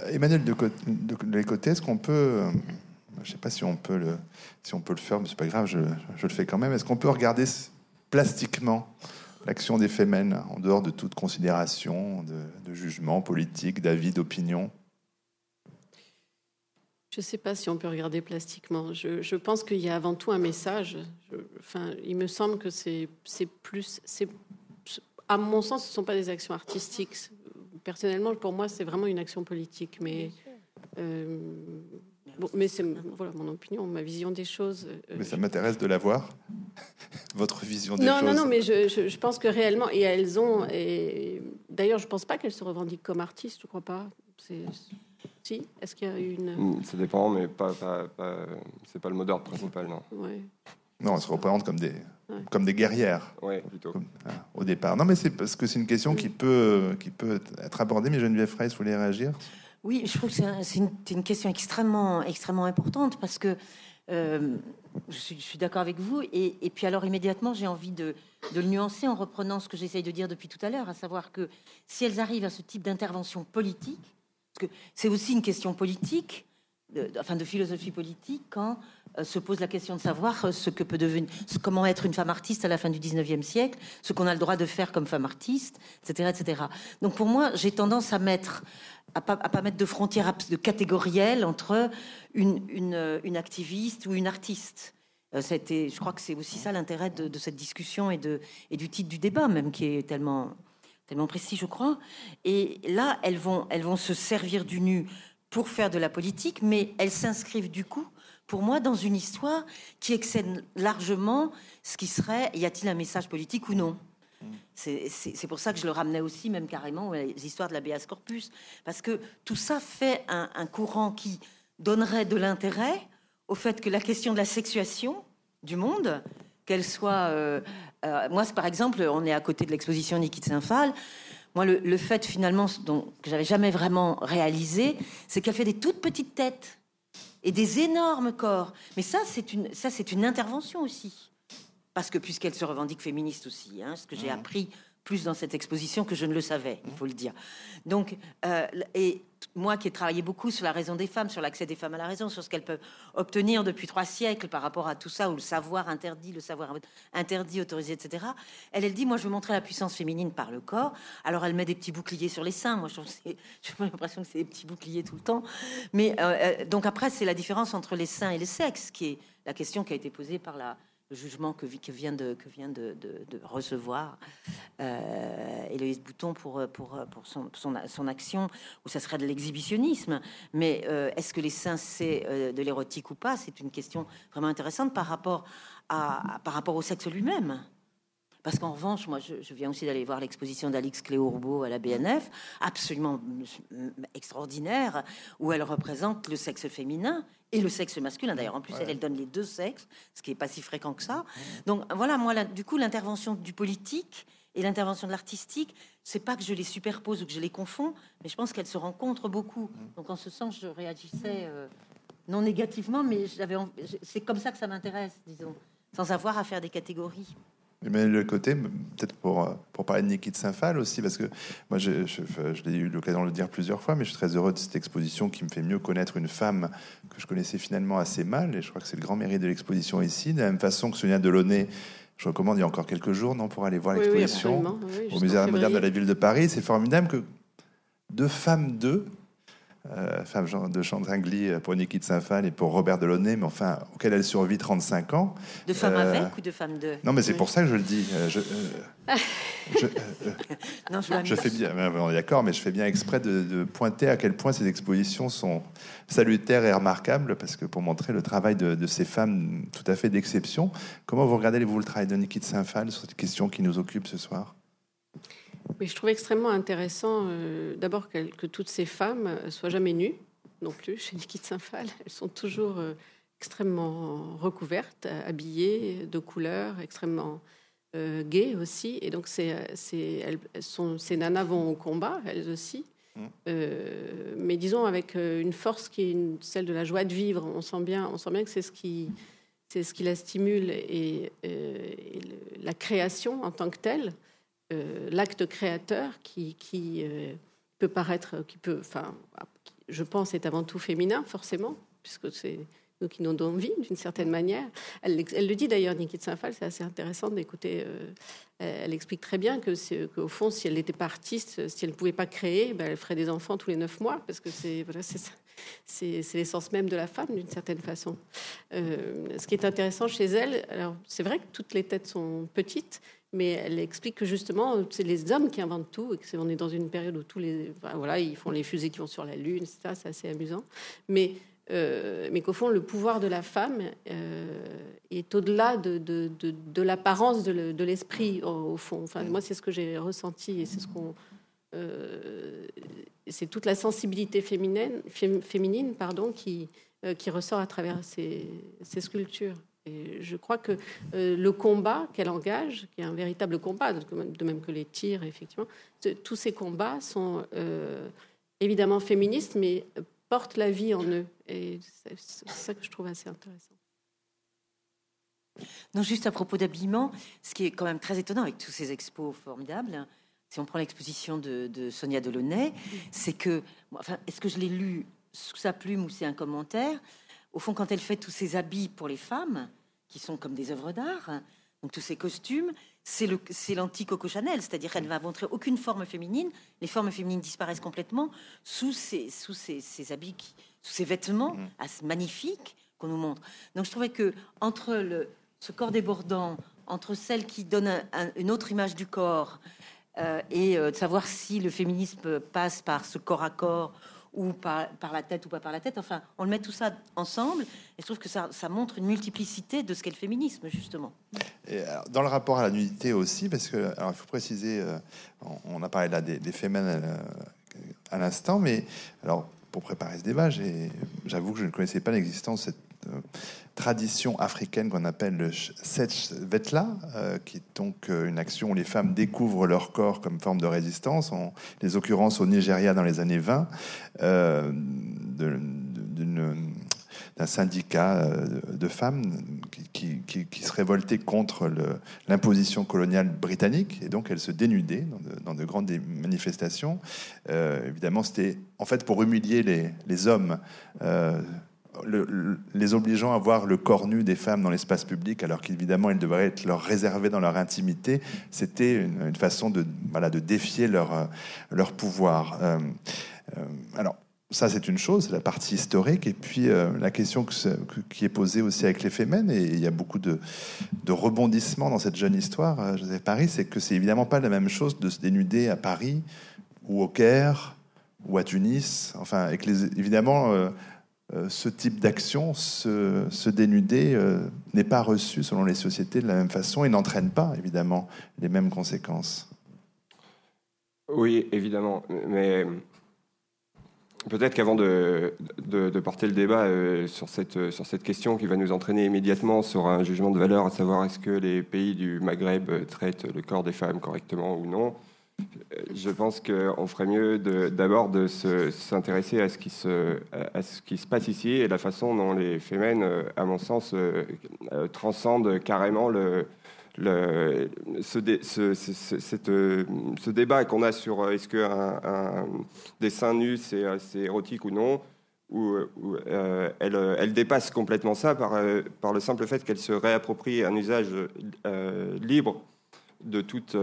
Emmanuel de, de, est-ce qu'on peut, je ne sais pas si on peut le, si on peut le faire, mais c'est pas grave, je, le fais quand même. Est-ce qu'on peut regarder plastiquement l'action des Femen en dehors de toute considération, de, de jugement politique, d'avis, d'opinion je ne sais pas si on peut regarder plastiquement. Je, je pense qu'il y a avant tout un message. enfin, il me semble que c'est plus. À mon sens, ce ne sont pas des actions artistiques personnellement, pour moi, c'est vraiment une action politique. Mais, euh, mais c'est voilà, mon opinion, ma vision des choses. Euh, mais ça m'intéresse de l'avoir, votre vision des choses. Non, non, non, mais je, je, pense que réellement, et elles ont. Et d'ailleurs, je ne pense pas qu'elles se revendiquent comme artistes, je ne crois pas. Si Est-ce qu'il y a une. Ça dépend, mais pas, pas, c'est pas le mot d'ordre principal, non. Ouais. Non, elles se représentent comme des, comme des guerrières. Oui, plutôt. Hein, au départ. Non, mais c'est parce que c'est une question qui peut, qui peut être abordée. Mais Geneviève Frey, vous voulez réagir? Oui, je trouve que c'est une, question extrêmement, extrêmement importante parce que euh, je suis, d'accord avec vous. Et, puis alors immédiatement, j'ai envie de, le nuancer en reprenant ce que j'essaye de dire depuis tout à l'heure, à savoir que si elles arrivent à ce type d'intervention politique, parce que c'est aussi une question politique, de, enfin de philosophie politique, quand euh, se pose la question de savoir euh, ce que peut devenir, comment être une femme artiste à la fin du 19e siècle, ce qu'on a le droit de faire comme femme artiste, etc. etc. Donc pour moi, j'ai tendance à mettre, à pas, mettre de frontières de catégorielles entre euh, une, activiste ou une artiste. C'était, je crois que c'est aussi ça l'intérêt de, cette discussion et, du titre du débat même, qui est tellement, précis, je crois. Et là, elles vont se servir du nu pour faire de la politique, mais elles s'inscrivent du coup pour moi, dans une histoire qui excède largement ce qui serait y a-t-il un message politique ou non? C'est pour ça que je le ramenais aussi, même carrément, aux histoires de la BS corpus, parce que tout ça fait un, courant qui donnerait de l'intérêt au fait que la question de la sexuation du monde, qu'elle soit. Euh, euh, moi, par exemple, on est à côté de l'exposition Niki de Saint-Phal. Moi, le, le, fait finalement, donc, que j'avais jamais vraiment réalisé, c'est qu'elle fait des toutes petites têtes et des énormes corps. Mais ça, c'est une, ça, c'est une intervention aussi. Parce que puisqu'elle se revendique féministe aussi, hein, ce que j'ai mmh. appris plus dans cette exposition que je ne le savais, il faut le dire. Donc, euh, et moi qui ai travaillé beaucoup sur la raison des femmes, sur l'accès des femmes à la raison, sur ce qu'elles peuvent obtenir depuis trois siècles par rapport à tout ça, où le savoir interdit, le savoir interdit, autorisé, etc. Elle, elle dit, moi je veux montrer la puissance féminine par le corps. Alors elle met des petits boucliers sur les seins. Moi j'ai l'impression que c'est des petits boucliers tout le temps. Mais euh, euh, donc après c'est la différence entre les seins et les sexes qui est la question qui a été posée par la jugement que, que vient de, que vient de, recevoir euh, Héloïse Bouton pour, pour, pour son, son, action, où ça serait de l'exhibitionnisme. Mais euh, est-ce que les seins, c'est euh, de l'érotique ou pas? C'est une question vraiment intéressante par rapport, à, par rapport au sexe lui-même. Parce qu'en revanche, moi, je, viens aussi d'aller voir l'exposition d'Alix Cléourbeau à la BNF, absolument extraordinaire, où elle représente le sexe féminin et le sexe masculin. D'ailleurs, en plus, elle, elle, donne les deux sexes, ce qui n'est pas si fréquent que ça. Donc voilà, moi, du coup, l'intervention du politique et l'intervention de l'artistique, c'est pas que je les superpose ou que je les confonds, mais je pense qu'elles se rencontrent beaucoup. Donc en ce sens, je réagissais euh, non négativement, mais j'avais, c'est comme ça que ça m'intéresse, disons, sans avoir à faire des catégories. Mais le côté, peut-être pour, pour parler de Niki de Saint-Phal aussi, parce que moi, je, je, je l'ai eu l'occasion de le dire plusieurs fois, mais je suis très heureux de cette exposition qui me fait mieux connaître une femme que je connaissais finalement assez mal, et je crois que c'est le grand mérite de l'exposition ici. De la même façon que Sonia Delaunay, je recommande il y a encore quelques jours, non, pour aller voir l'exposition au Musée moderne de la ville de Paris. C'est formidable que deux femmes d'eux euh, femme de Chantingly euh, pour Niki de Saint-Phal et pour Robert Delaunay, mais enfin, auquel elle survit 35 ans. De femme euh, avec ou de femme de? Non, mais c'est pour ça que je le dis. je, non, je, fais bien, on est d'accord, mais je fais bien exprès de, pointer à quel point ces expositions sont salutaires et remarquables, parce que pour montrer le travail de, ces femmes tout à fait d'exception. Comment vous regardez vous le travail de Niki de Saint-Phal sur cette question qui nous occupe ce soir? Mais je trouve extrêmement intéressant, euh, d'abord, que, toutes ces femmes euh, soient jamais nues, non plus, chez Niki de Saint-Phal. Elles sont toujours euh, extrêmement recouvertes, habillées de couleurs, extrêmement euh, gaies aussi. Et donc, c'est, elles, sont, ces nanas vont au combat, elles aussi. Mmh. mais disons avec une force qui est celle de la joie de vivre. On sent bien, on sent bien que c'est ce qui, c'est ce qui la stimule et, et la création en tant que telle. Euh, l'acte créateur qui, euh, peut paraître, qui peut, enfin, je pense, est avant tout féminin, forcément, puisque c'est nous qui nous donnons vie d'une certaine manière. Elle, le dit d'ailleurs, Niki de Saint-Phal, c'est assez intéressant d'écouter. Euh, elle explique très bien que qu'au fond, si elle n'était pas artiste, si elle ne pouvait pas créer, ben, elle ferait des enfants tous les neuf mois, parce que c'est voilà, l'essence même de la femme d'une certaine façon. Euh, ce qui est intéressant chez elle, alors c'est vrai que toutes les têtes sont petites, mais elle explique que justement, c'est les hommes qui inventent tout, et que est dans une période où tous les, voilà, ils font les fusées qui vont sur la lune. C'est assez amusant, mais euh, mais qu'au fond, le pouvoir de la femme euh, est au-delà de, l'apparence de l'esprit, au, fond. Moi, c'est ce que j'ai ressenti et c'est ce. Euh, toute la sensibilité féminine, qui, ressort à travers ces sculptures. Et je crois que le combat qu'elle engage, qui est un véritable combat, de même que les tirs, effectivement, tous ces combats sont évidemment féministes, mais portent la vie en eux. Et c'est ça que je trouve assez intéressant. Non, juste à propos d'habillement, ce qui est quand même très étonnant avec tous ces expos formidables, si on prend l'exposition de, Sonia Delaunay, c'est que, enfin, est-ce que je l'ai lu sous sa plume ou c'est un commentaire? Au fond, quand elle fait tous ces habits pour les femmes, qui sont comme des œuvres d'art, donc tous ces costumes, c'est l'anti-Coco Chanel, c'est-à-dire qu'elle ne va montrer aucune forme féminine. Les formes féminines disparaissent complètement sous ces, sous ces, habits, sous ces vêtements mmh. magnifiques qu'on nous montre. Donc je trouvais que entre le, ce corps débordant, entre celle qui donne une autre image du corps, euh, et euh, de savoir si le féminisme passe par ce corps à corps ou par, la tête ou pas par la tête. Enfin, on le met tout ça ensemble et je trouve que ça, montre une multiplicité de ce qu'est le féminisme, justement. Dans le rapport à la nudité aussi, parce que, alors il faut préciser, euh, on, a parlé là des, des euh, à l'instant, mais alors pour préparer ce débat, j'avoue que je ne connaissais pas l'existence de cette tradition africaine qu'on appelle le Sech Vetla, euh, qui est donc euh, une action où les femmes découvrent leur corps comme forme de résistance, les occurrences au Nigeria dans les années 20, d'un syndicat de femmes qui, se révoltait contre l'imposition coloniale britannique, et donc elles se dénudaient dans de, grandes manifestations. évidemment, c'était en fait pour humilier les hommes les obligeant à voir le corps nu des femmes dans l'espace public, alors qu'évidemment, il devrait être leur réservé dans leur intimité, c'était une, façon de, voilà, de défier leur, euh, leur pouvoir. Euh, euh, alors, ça, c'est une chose, la partie historique. Et puis, la question qui est posée aussi avec les Femen, et il y a beaucoup de, rebondissements dans cette jeune histoire, Joseph Paris, c'est que c'est évidemment pas la même chose de se dénuder à Paris ou au Caire ou à Tunis. Enfin, évidemment, euh, ce type d'action, se, dénuder, euh, n'est pas reçu selon les sociétés de la même façon et n'entraîne pas évidemment les mêmes conséquences. Oui, évidemment, mais peut-être qu'avant de, porter le débat euh, sur cette question qui va nous entraîner immédiatement sur un jugement de valeur, à savoir est-ce que les pays du Maghreb traitent le corps des femmes correctement ou non, je pense qu'on ferait mieux d'abord de, s'intéresser à, ce qui se, passe ici et la façon dont les fémènes, euh, à mon sens, euh, euh, transcendent carrément ce, débat qu'on a sur est-ce qu'un un dessin nu c'est érotique ou non, où, elle, elle, dépasse complètement ça par, par le simple fait qu'elle se réapproprie un usage libre de toute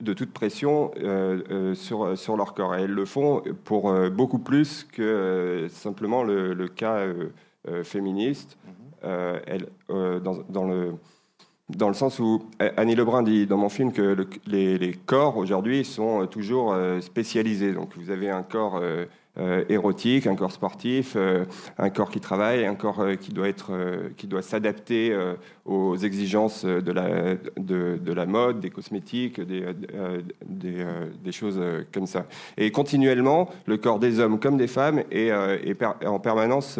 de, toute pression euh, euh, sur, sur leur corps. Et elles le font pour euh, beaucoup plus que simplement le, cas féministe. Mhm. Elle, dans, dans, le, dans le sens où Annie Lebrun dit dans mon film que les, les, corps aujourd'hui sont toujours spécialisés. Donc vous avez un corps euh, érotique, un corps sportif, euh, un corps qui travaille, un corps euh, qui doit être, qui doit s'adapter aux exigences de la, de, la mode, des cosmétiques, des, des, des, choses comme ça. Et continuellement, le corps des hommes comme des femmes est, est en permanence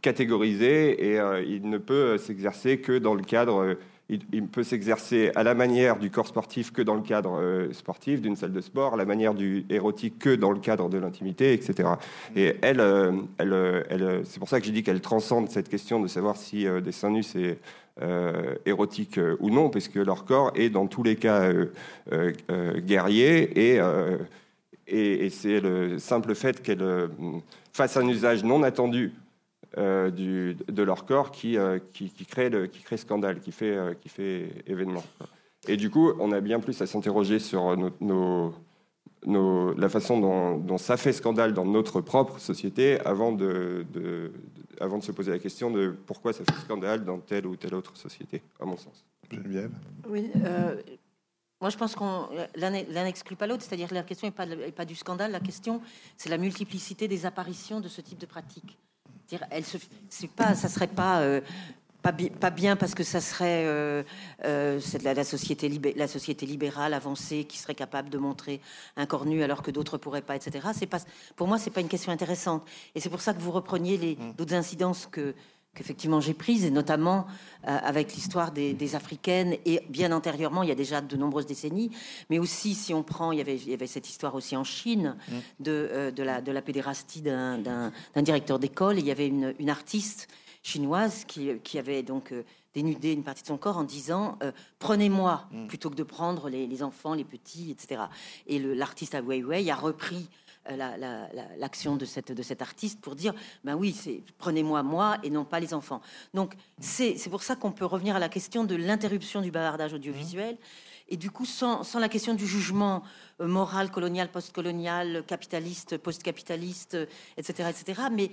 catégorisé et il ne peut s'exercer que dans le cadre il, peut s'exercer à la manière du corps sportif que dans le cadre euh, sportif, d'une salle de sport, à la manière du érotique que dans le cadre de l'intimité, etc. Et elle, euh, euh, c'est pour ça que j'ai dit qu'elle transcende cette question de savoir si des seins nus c'est érotique ou non, parce que leur corps est dans tous les cas guerrier et et, c'est le simple fait qu'elles fassent un usage non attendu du, de leur corps qui, qui, crée le, qui crée scandale, qui fait, qui fait événement. Et du coup, on a bien plus à s'interroger sur nos, nos, la façon dont, ça fait scandale dans notre propre société avant de, avant de se poser la question de pourquoi ça fait scandale dans telle ou telle autre société, à mon sens. Geneviève? Oui. Euh, moi, je pense qu'on l'un n'exclut pas l'autre, c'est-à-dire que la question n'est pas, pas, du scandale, la question, c'est la multiplicité des apparitions de ce type de pratique. Elle se, pas, ça serait pas euh, pas, bien parce que ça serait euh, euh, la, la, société la société libérale avancée qui serait capable de montrer un corps nu alors que d'autres pourraient pas, etc. C'est pas, pour moi, c'est pas une question intéressante. Et c'est pour ça que vous repreniez les mm. d'autres incidences que qu'effectivement j'ai prises, et notamment euh, avec l'histoire des, africaines, et bien antérieurement, il y a déjà de nombreuses décennies, mais aussi si on prend, il y avait, il y avait cette histoire aussi en Chine mm. de, de, la, de la pédérastie d'un directeur d'école, il y avait une, une artiste chinoise qui, avait donc euh, dénudé une partie de son corps en disant euh, prenez-moi mm. plutôt que de prendre les, enfants, les petits, etc. Et l'artiste à Weiwei a repris euh, l'action de, cette, de cet artiste pour dire ben oui, c'est prenez-moi moi et non pas les enfants. Donc c'est pour ça qu'on peut revenir à la question de l'interruption du bavardage audiovisuel. Mm. Et du coup, sans, sans, la question du jugement moral, colonial, postcolonial, capitaliste, post-capitaliste, etc., etc., mais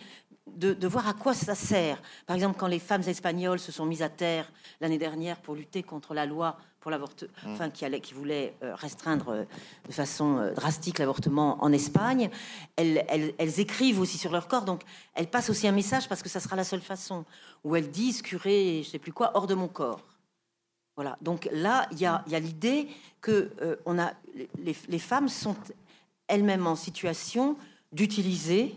de, voir à quoi ça sert. Par exemple, quand les femmes espagnoles se sont mises à terre l'année dernière pour lutter contre la loi pour l'avortement, mm. enfin qui, allait, qui voulait euh, restreindre euh, de façon euh, drastique l'avortement en Espagne, elles, elles, écrivent aussi sur leur corps, donc elles passent aussi un message parce que ça sera la seule façon où elles disent curé, je sais plus quoi, hors de mon corps. Voilà. Donc là, il y a, y a l'idée que on a les, les femmes sont elles-mêmes en situation d'utiliser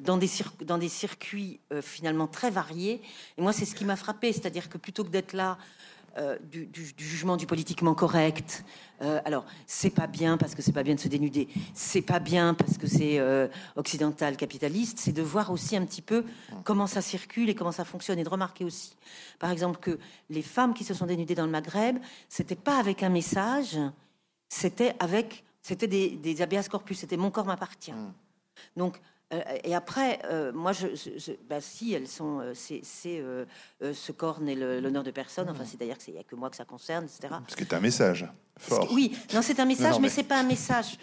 dans des, dans des circuits euh, finalement très variés. Et moi, c'est ce qui m'a frappé, c'est-à-dire que plutôt que d'être là euh, du, jugement du politiquement correct, euh, alors c'est pas bien parce que c'est pas bien de se dénuder, c'est pas bien parce que c'est occidental capitaliste, c'est de voir aussi un petit peu comment ça circule et comment ça fonctionne et de remarquer aussi, par exemple, que les femmes qui se sont dénudées dans le Maghreb, c'était pas avec un message, c'était avec, c'était des, des habeas corpus, c'était mon corps m'appartient. Mmh. Donc euh, et après, euh, moi, je, bah, si elles sont, euh, c'est, ce corps n'est l'honneur de personne. Enfin, c'est d'ailleurs qu'il n'y a que moi que ça concerne, etc. Ce qui est un message fort. oui, non, c'est un message, mais, c'est pas un message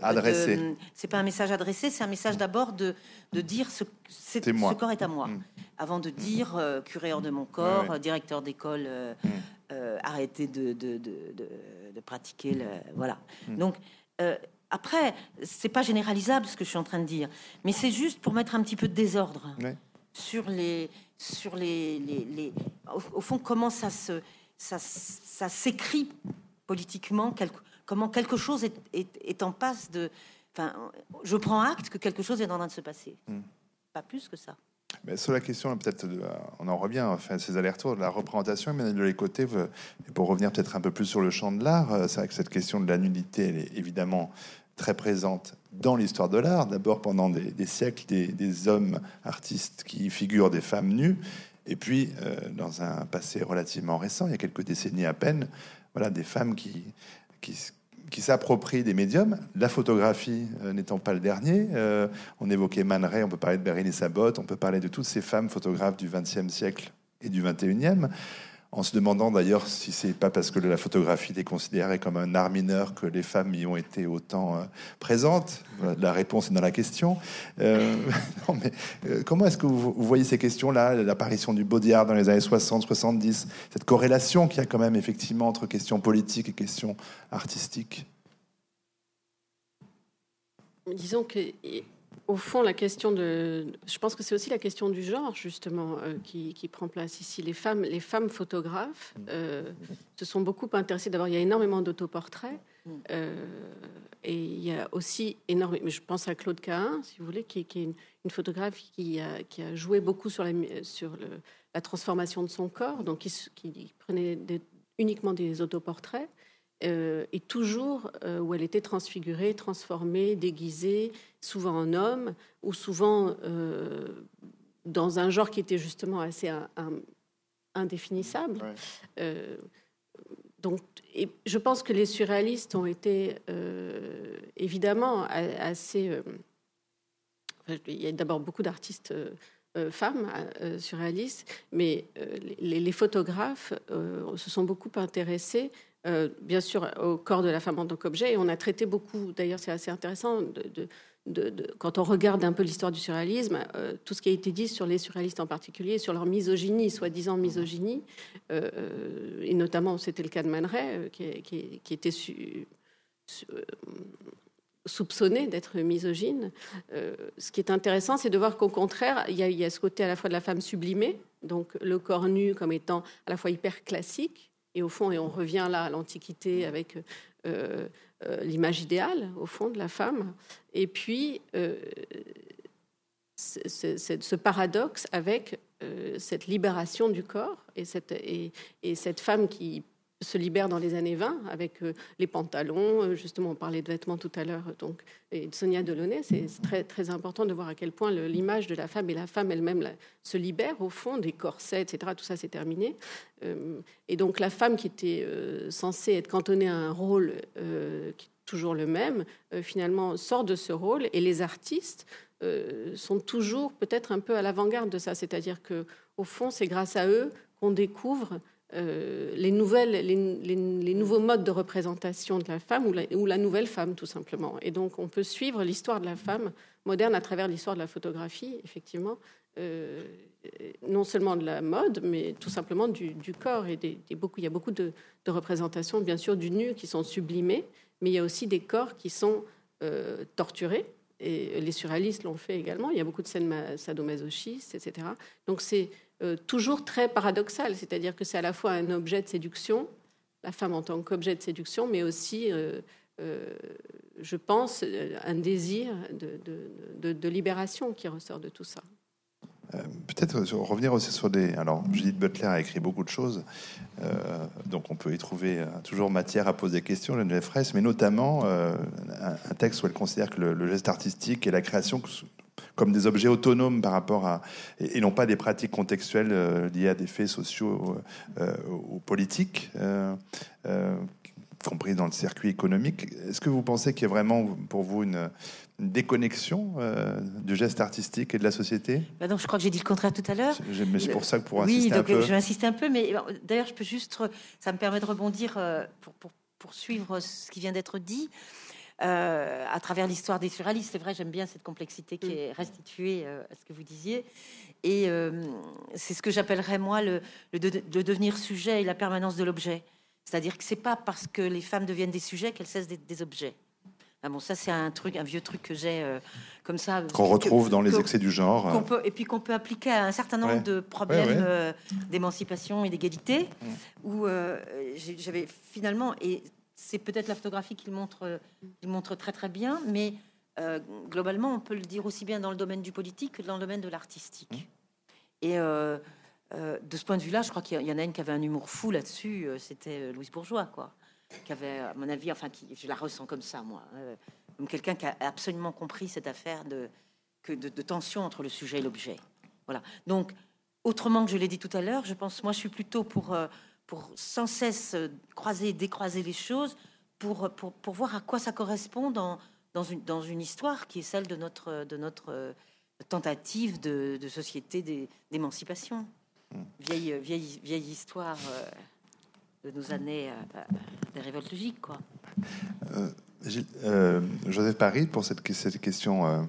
adressé. c'est pas un message adressé. C'est un message d'abord de, de dire ce, ce corps est à moi, mm. avant de dire curé hors de mon corps, directeur d'école, mm. arrêtez de, de, de, pratiquer le, voilà. Mm. Donc après, c'est pas généralisable ce que je suis en train de dire, mais c'est juste pour mettre un petit peu de désordre sur les, sur les, les, au, fond, comment ça se, ça, ça s'écrit politiquement, comment quelque chose est, est, en passe de, enfin, je prends acte que quelque chose est en train de se passer, hmm. pas plus que ça. Mais sur la question, peut-être, on en revient, enfin, ces allers-retours de la représentation, mais de et pour revenir peut-être un peu plus sur le champ de l'art, euh, c'est vrai que cette question de la nudité, est évidemment très présente dans l'histoire de l'art. D'abord, pendant des, siècles, des, hommes artistes qui figurent des femmes nues, et puis, euh, dans un passé relativement récent, il y a quelques décennies à peine, voilà, des femmes qui, qui, qui s'approprient des médiums, la photographie euh, n'étant pas le dernier. Euh, on évoquait Man Ray, on peut parler de Bérénice Sabot, on peut parler de toutes ces femmes photographes du XXe siècle et du XXIe en se demandant d'ailleurs si c'est pas parce que la photographie est considérée comme un art mineur que les femmes y ont été autant euh, présentes. La réponse est dans la question. Euh, euh, comment est-ce que vous, voyez ces questions-là, l'apparition du body art dans les années 60, 70, cette corrélation qu'il y a quand même effectivement entre questions politiques et questions artistiques? Disons que au fond, la question de, je pense que c'est aussi la question du genre justement euh, qui, prend place ici. Les femmes, les femmes photographes euh, se sont beaucoup intéressées. D'abord, il y a énormément d'autoportraits euh, et il y a aussi énormément. Je pense à Claude Cahin, si vous voulez, qui, est une, photographe qui a, qui a, joué beaucoup sur la, sur le, la transformation de son corps, donc qui, prenait uniquement des autoportraits. Euh, et toujours euh, où elle était transfigurée, transformée, déguisée, souvent en homme, ou souvent euh, dans un genre qui était justement assez indéfinissable. donc, et je pense que les surréalistes ont été évidemment assez. il y a d'abord beaucoup d'artistes femmes surréalistes, mais les, les, photographes se sont beaucoup intéressés bien sûr au corps de la femme en tant qu'objet. Et on a traité beaucoup, d'ailleurs c'est assez intéressant, quand on regarde un peu l'histoire du surréalisme, euh, tout ce qui a été dit sur les surréalistes en particulier, sur leur misogynie, soi-disant misogynie, euh, et notamment c'était le cas de Man euh, qui, était soupçonné d'être misogyne. ce qui est intéressant, c'est de voir qu'au contraire, il y, a, ce côté à la fois de la femme sublimée, donc le corps nu comme étant à la fois hyper classique, et au fond, et on revient là à l'Antiquité avec euh, l'image idéale, au fond, de la femme. Et puis, euh, ce paradoxe avec euh, cette libération du corps et cette, et, et cette femme qui se libère dans les années 20 avec euh, les pantalons. Euh, justement, on parlait de vêtements tout à l'heure, donc et Sonia Delaunay. C'est très très important de voir à quel point l'image de la femme et la femme elle-même se libère au fond des corsets, etc. Tout ça, c'est terminé. Euh, et donc la femme qui était censée être cantonnée à un rôle qui est toujours le même, finalement sort de ce rôle. Et les artistes sont toujours peut-être un peu à l'avant-garde de ça. C'est-à-dire que au fond, c'est grâce à eux qu'on découvre euh, les, nouvelles, les, nouveaux modes de représentation de la femme ou la, nouvelle femme, tout simplement. Et donc, on peut suivre l'histoire de la femme moderne à travers l'histoire de la photographie, effectivement, euh, non seulement de la mode, mais tout simplement du, corps. Et il y a beaucoup de, représentations, bien sûr, du nu qui sont sublimées, mais il y a aussi des corps qui sont euh, torturés. Et les surréalistes l'ont fait également. Il y a beaucoup de scènes sadomasochistes, etc. Donc, c'est euh, toujours très paradoxal, c'est-à-dire que c'est à la fois un objet de séduction, la femme en tant qu'objet de séduction, mais aussi, euh, euh, je pense, un désir de, libération qui ressort de tout ça. Peut-être revenir aussi sur des. Alors, Judith Butler a écrit beaucoup de choses, donc on peut y trouver toujours matière à poser des questions, Geneviève Fraisse, mais notamment un, texte où elle considère que le, geste artistique et la création comme des objets autonomes par rapport à et, non pas des pratiques contextuelles euh, liées à des faits sociaux euh, ou politiques, euh, compris dans le circuit économique. Est-ce que vous pensez qu'il y a vraiment pour vous une, déconnexion du geste artistique et de la société? Bah donc, Je crois que j'ai dit le contraire tout à l'heure. Mais c'est pour ça que pour insister oui, donc, un peu. je vais insister un peu, mais d'ailleurs, je peux juste, ça me permet de rebondir pour, pour poursuivre ce qui vient d'être dit. Euh, à travers l'histoire des surréalistes. C'est vrai, j'aime bien cette complexité qui est restituée euh, à ce que vous disiez. Et euh, c'est ce que j'appellerais, moi, le, de, devenir sujet et la permanence de l'objet. C'est-à-dire que c'est pas parce que les femmes deviennent des sujets qu'elles cessent d'être des objets. Ah bon, ça c'est un truc, un vieux truc que j'ai comme ça. Qu'on retrouve dans les excès du genre. Peut, et puis qu'on peut appliquer à un certain nombre de problèmes d'émancipation et d'égalité, mm. où j'avais finalement, et c'est peut-être la photographie qui le montre, montre très très bien, mais euh, globalement, on peut le dire aussi bien dans le domaine du politique que dans le domaine de l'artistique. Mmh. Et euh, euh, de ce point de vue-là, je crois qu'il y en a une qui avait un humour fou là-dessus, c'était Louise Bourgeois, quoi. Qui avait, à mon avis, enfin, qui, je la ressens comme ça, moi, comme quelqu'un qui a absolument compris cette affaire de, que de, de tension entre le sujet et l'objet. Voilà. Donc, autrement que je l'ai dit tout à l'heure, je pense, moi, je suis plutôt pour pour sans cesse euh, croiser et décroiser les choses, pour, pour, pour, voir à quoi ça correspond dans, dans, une, dans une histoire qui est celle de notre, de notre euh, tentative de, de société d'émancipation. Hmm. Vieille, vieille, vieille histoire euh, de nos années des révoltes logiques, quoi. Joseph Paris, pour cette, question,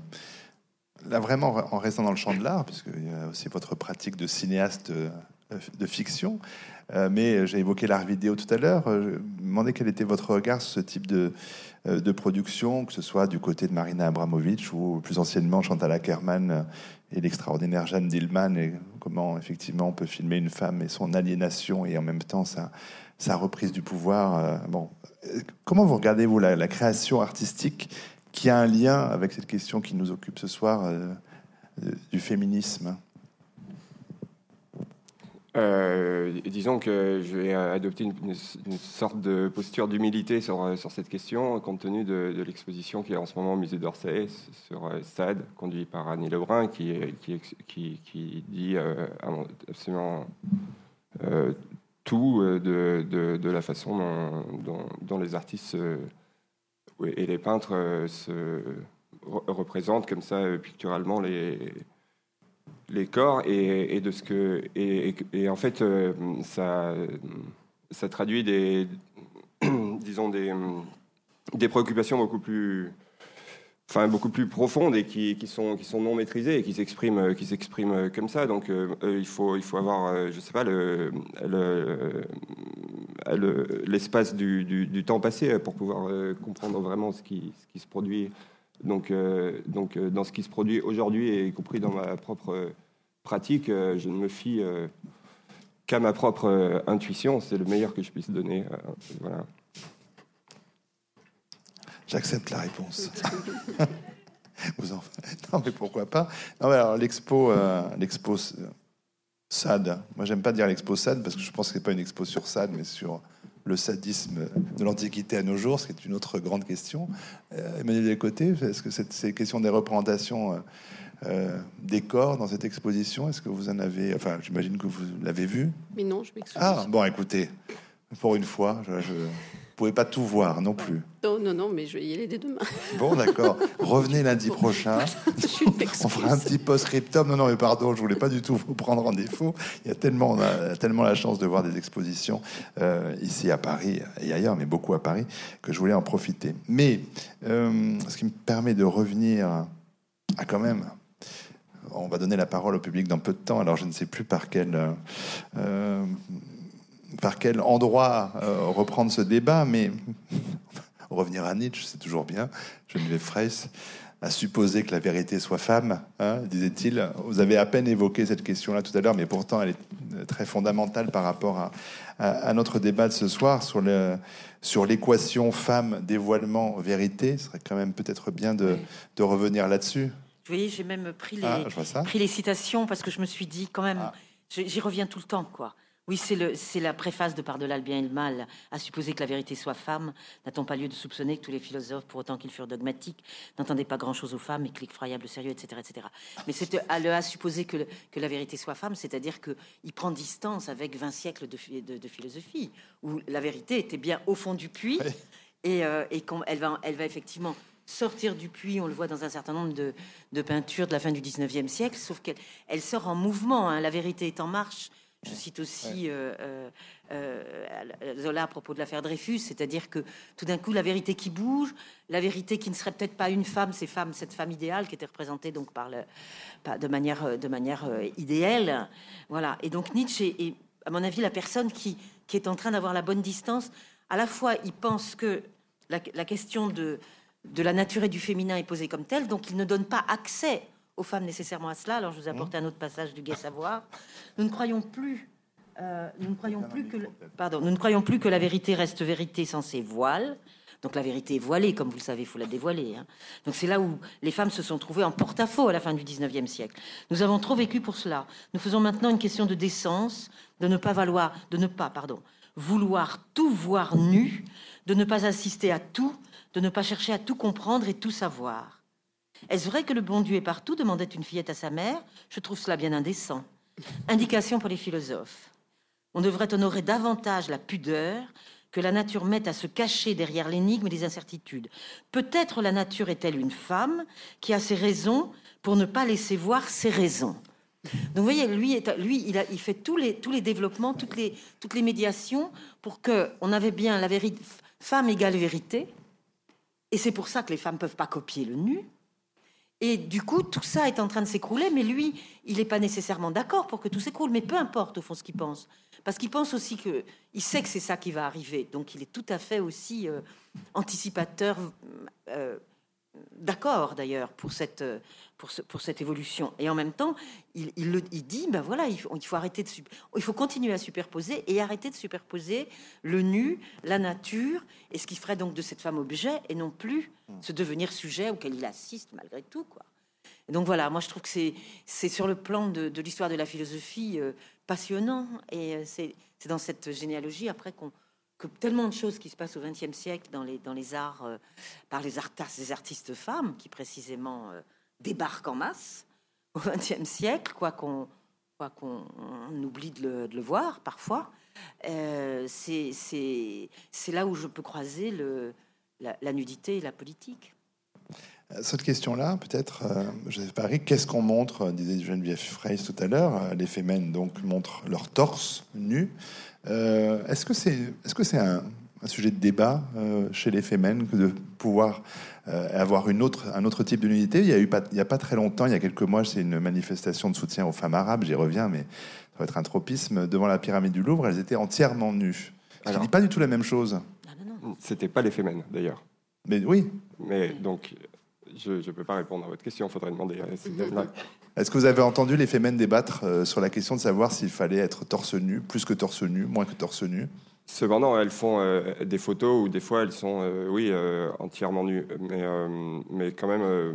là vraiment en restant dans le champ de l'art, puisqu'il y a aussi votre pratique de cinéaste de fiction, euh, mais j'ai évoqué l'art vidéo tout à l'heure. Euh, je me demandais quel était votre regard sur ce type de, euh, production, que ce soit du côté de Marina Abramovic ou plus anciennement Chantal Ackerman et l'extraordinaire Jeanne Dillman, et comment effectivement on peut filmer une femme et son aliénation et en même temps sa, sa reprise du pouvoir. Bon, comment vous regardez-vous la, la, création artistique qui a un lien avec cette question qui nous occupe ce soir du féminisme? Euh, disons que je vais adopter une, sorte de posture d'humilité sur, euh, sur cette question, compte tenu de, l'exposition qui est en ce moment au musée d'Orsay sur euh, Stade, conduit par Annie Lebrun, qui, qui, qui, qui dit absolument tout de, de, la façon dont, dont, les artistes et les peintres se représentent comme ça picturalement les, les corps et, de ce que et, en fait ça ça traduit des disons des des préoccupations beaucoup plus enfin beaucoup plus profondes et qui, sont qui sont non maîtrisées et qui s'expriment qui s'expriment comme ça. Donc euh, il faut il faut avoir euh, je sais pas le l'espace du, temps passé pour pouvoir euh, comprendre vraiment ce qui ce qui se produit. Donc donc dans ce qui se produit aujourd'hui et y compris dans ma propre pratique je ne me fie qu'à ma propre intuition. C'est le meilleur que je puisse donner voilà J'accepte la réponse. Vous en... Non, mais pourquoi pas? Non, mais alors l'expo, euh, l'expo SAD. Moi, j'aime pas dire l'expo SAD parce que je pense que c'est pas une expo sur SAD, mais sur le sadisme de l'Antiquité à nos jours, ce qui est une autre grande question. Euh, Emmanuel Descotés, est-ce que cette, ces questions des représentations euh, euh, des corps dans cette exposition, est-ce que vous en avez Enfin, j'imagine que vous l'avez vu. Mais non, je m'excuse. Ah, bon, écoutez, pour une fois, je, je pouvez pas tout voir non plus. Non, non, non, mais je vais y aller dès demain. Bon, d'accord. Revenez lundi prochain. on fera un petit post-scriptum. Non, non, mais pardon, je voulais pas du tout vous prendre en défaut. Il y a tellement, on a tellement la chance de voir des expositions euh, ici à Paris et ailleurs, mais beaucoup à Paris, que je voulais en profiter. Mais euh, ce qui me permet de revenir à quand même on va donner la parole au public dans peu de temps. Alors, je ne sais plus par quel euh, par quel endroit euh, reprendre ce débat, mais revenir à Nietzsche, c'est toujours bien. Geneviève Fraisse a supposé que la vérité soit femme, hein, disait-il. Vous avez à peine évoqué cette question-là tout à l'heure, mais pourtant elle est très fondamentale par rapport à, notre débat de ce soir sur le sur l'équation femme dévoilement vérité. Ce serait quand même peut-être bien de, de revenir là-dessus. Vous voyez, j'ai même pris les, ah, pris les citations parce que je me suis dit quand même, ah. j'y reviens tout le temps, quoi. Oui, c'est la préface de Par-delà le bien et le mal. À supposer que la vérité soit femme, n'a-t-on pas lieu de soupçonner que tous les philosophes, pour autant qu'ils furent dogmatiques, n'entendaient pas grand-chose aux femmes et que l'effroyable sérieux, etc., etc. Mais c'est à, à supposer que, que, la vérité soit femme, c'est-à-dire qu'il prend distance avec 20 siècles de, de, philosophie, où la vérité était bien au fond du puits, et, euh, et elle, va, elle va effectivement sortir du puits, on le voit dans un certain nombre de, de peintures de la fin du 19e siècle, sauf qu'elle elle sort en mouvement, hein. la vérité est en marche, je cite aussi euh, euh, euh, Zola à propos de l'affaire Dreyfus, c'est-à-dire que tout d'un coup, la vérité qui bouge, la vérité qui ne serait peut-être pas une femme, ces femmes, cette femme idéale qui était représentée donc par le, de manière, de manière idéale. Voilà. Et donc Nietzsche est, à mon avis, la personne qui, qui est en train d'avoir la bonne distance. À la fois, il pense que la, la question de, de la nature et du féminin est posée comme telle, donc il ne donne pas accès aux femmes nécessairement à cela. Alors je vous apporte mmh. un autre passage du Gai Savoir. Nous ne croyons plus, euh, nous ne croyons plus que, pardon, nous ne croyons plus que la vérité reste vérité sans ses voiles. Donc la vérité est voilée, comme vous le savez, il faut la dévoiler. Hein. Donc c'est là où les femmes se sont trouvées en porte-à-faux à la fin du 19e siècle. Nous avons trop vécu pour cela. Nous faisons maintenant une question de décence, de ne pas valoir, de ne pas, pardon, vouloir tout voir nu, de ne pas assister à tout, de ne pas chercher à tout comprendre et tout savoir. Est-ce vrai que le bon Dieu est partout demandait une fillette à sa mère? Je trouve cela bien indécent. Indication pour les philosophes. On devrait honorer davantage la pudeur que la nature met à se cacher derrière l'énigme des incertitudes. Peut-être la nature est-elle une femme qui a ses raisons pour ne pas laisser voir ses raisons. Donc vous voyez, lui, lui il, a, il fait tous les, tous les développements, toutes les, toutes les médiations pour qu'on avait bien la vérité, femme égale vérité. Et c'est pour ça que les femmes ne peuvent pas copier le nu. Et du coup, tout ça est en train de s'écrouler, mais lui, il n'est pas nécessairement d'accord pour que tout s'écroule. Mais peu importe, au fond, ce qu'il pense. Parce qu'il pense aussi que. Il sait que c'est ça qui va arriver. Donc, il est tout à fait aussi euh, anticipateur, euh, d'accord d'ailleurs, pour cette, pour, pour, cette évolution. Et en même temps, il, il, il dit ben voilà, il faut, il faut, arrêter de. Il faut continuer à superposer et arrêter de superposer le nu, la nature, et ce qui ferait donc de cette femme objet et non plus se devenir sujet auquel il assiste malgré tout. Quoi. donc voilà, moi je trouve que c'est sur le plan de, de l'histoire de la philosophie euh, passionnant. Et euh, c'est dans cette généalogie après qu'on que tellement de choses qui se passent au XXe siècle dans les, dans les arts, euh, par les, artistes, les artistes femmes, qui précisément débarquent en masse au XXe siècle, quoi qu'on qu'on oublie de le, voir parfois. c'est là où je peux croiser la, nudité et la politique. Cette question-là, peut-être, euh, Joseph Paris, qu'est-ce qu'on montre disait Geneviève Freys tout à l'heure. Les femmes donc montrent leur torse nu. est-ce que c'est est -ce c'est un, un, sujet de débat chez les femmes que de pouvoir avoir une autre, un autre type de nudité Il y a eu pas, il y a pas très longtemps, il y a quelques mois, c'est une manifestation de soutien aux femmes arabes. J'y reviens, mais ça va être un tropisme devant la pyramide du Louvre. Elles étaient entièrement nues. Ce n'est pas du tout la même chose. C'était pas les fémènes, d'ailleurs. Mais oui. Mais donc, je ne peux pas répondre à votre question. Il faudrait demander Est-ce que vous avez entendu les fémènes débattre euh, sur la question de savoir s'il fallait être torse nu, plus que torse nu, moins que torse nu? Cependant, elles font euh, des photos où des fois elles sont, euh, oui, entièrement nues, mais, mais quand même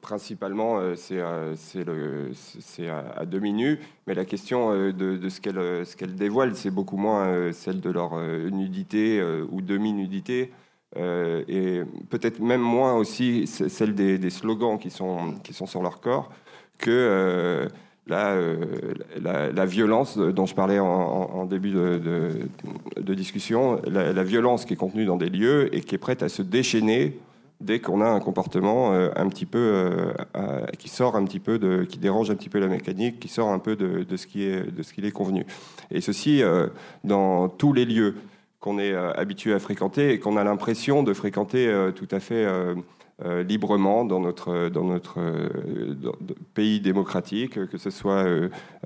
principalement, euh, euh, c'est à, demi nu, mais la question euh, de, ce qu'elle ce dévoile, c'est beaucoup moins celle de leur nudité ou demi-nudité, et peut-être même moins aussi celle des, slogans qui sont, qui sont sur leur corps, que la, la, violence dont je parlais en, début de, discussion, la, violence qui est contenue dans des lieux et qui est prête à se déchaîner dès qu'on a un comportement euh, un petit peu euh, qui sort un petit peu de, qui dérange un petit peu la mécanique, qui sort un peu de, ce qui est de ce qu'il est convenu. Et ceci euh, dans tous les lieux qu'on est habitué à fréquenter et qu'on a l'impression de fréquenter tout à fait librement dans notre, dans notre pays démocratique, que ce soit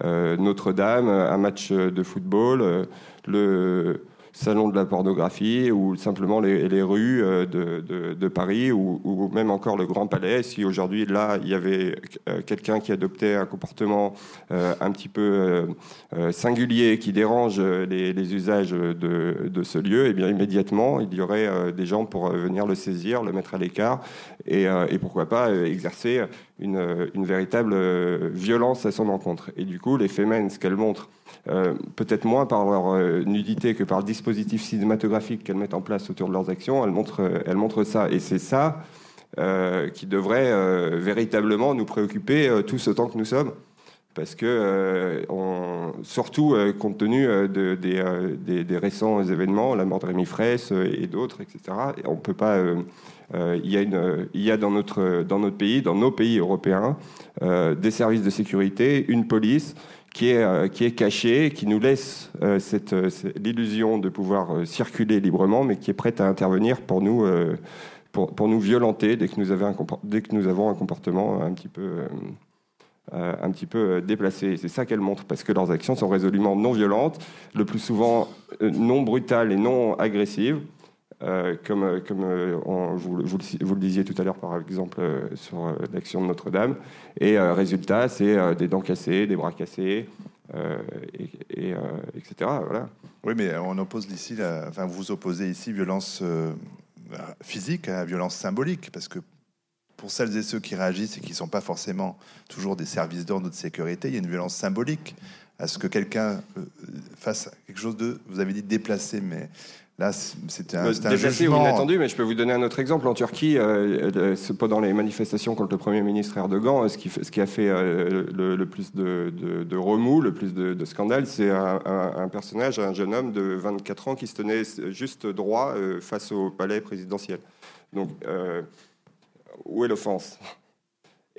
Notre-Dame, un match de football, le, salon de la pornographie ou simplement les, rues euh, de, Paris ou, même encore le Grand Palais. Si aujourd'hui, là, il y avait euh, quelqu'un qui adoptait un comportement euh, un petit peu singulier qui dérange les, usages de, ce lieu, et eh bien immédiatement, il y aurait des gens pour venir le saisir, le mettre à l'écart et, pourquoi pas exercer une, une, véritable violence à son encontre. Et du coup, les femmes, ce qu'elles montrent, euh, peut-être moins par leur euh, nudité que par le dispositif cinématographique qu'elles mettent en place autour de leurs actions, elles montrent, euh, elles montrent ça. Et c'est ça qui devrait véritablement nous préoccuper tous autant que nous sommes. Parce que, surtout compte tenu de, des, des, récents événements, la mort de Rémi Fraisse et d'autres, etc., on peut pas. Il, y a une, il y a dans notre, pays, dans nos pays européens, des services de sécurité, une police qui est, euh, qui est caché, qui nous laisse euh, euh, l'illusion de pouvoir circuler librement, mais qui est prête à intervenir pour nous, pour, nous violenter dès que nous, avons un, comportement un petit peu, un petit peu déplacé. C'est ça qu'elles montrent, parce que leurs actions sont résolument non violentes, le plus souvent non brutales et non agressives. Euh, comme, euh, euh, vous, le disiez tout à l'heure, par exemple, sur l'action de Notre-Dame. Et résultat, c'est des dents cassées, des bras cassés, et, etc. Voilà. Oui, mais on oppose ici, enfin, vous opposez ici violence physique à violence symbolique, parce que pour celles et ceux qui réagissent et qui ne sont pas forcément toujours des services d'ordre de sécurité, il y a une violence symbolique à ce que quelqu'un fasse quelque chose de, vous avez dit déplacé, mais Là, c'était un, un jugement. inattendu, mais je peux vous donner un autre exemple. En Turquie, euh, euh pendant les manifestations contre le Premier ministre Erdogan, euh, ce qui, ce qui a fait euh, le, plus de, de, remous, le plus de, de scandales, c'est un, personnage, un jeune homme de 24 ans qui se tenait juste droit face au palais présidentiel. Donc, où est l'offense?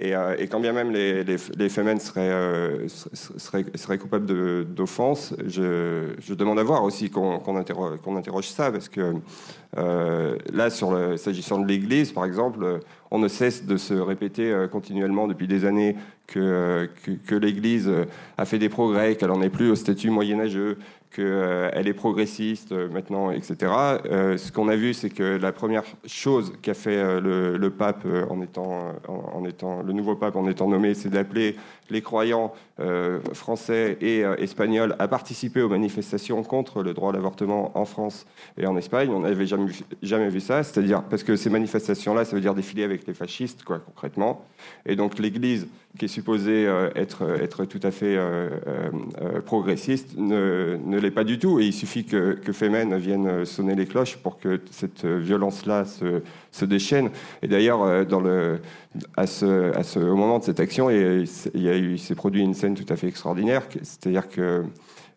Euh, et, quand bien même les, les, euh, seraient, seraient, coupables d'offense, je, demande à voir aussi qu'on interroge, ça, parce que euh, là, s'agissant de l'Église, par exemple, on ne cesse de se répéter continuellement depuis des années que, que l'Église a fait des progrès, qu'elle n'en est plus au statut moyenâgeux, qu'elle euh, est progressiste euh, maintenant, etc. Euh, ce qu'on a vu, c'est que la première chose qu'a fait le, pape en étant, en, étant, le nouveau pape en étant nommé, c'est d'appeler les croyants français et espagnols à participer aux manifestations contre le droit à l'avortement en France et en Espagne. On n'avait jamais, jamais vu ça, c'est-à-dire parce que ces manifestations-là, ça veut dire défiler avec les fascistes, quoi, concrètement. Et donc l'Église, qui est supposée être, être tout à fait progressiste, ne ne l'est pas du tout. Et il suffit que, que Femen vienne sonner les cloches pour que cette violence-là se, se, déchaîne. Et d'ailleurs, euh, dans à ce, au moment de cette action, il, s'est produit une scène tout à fait extraordinaire. C'est-à-dire que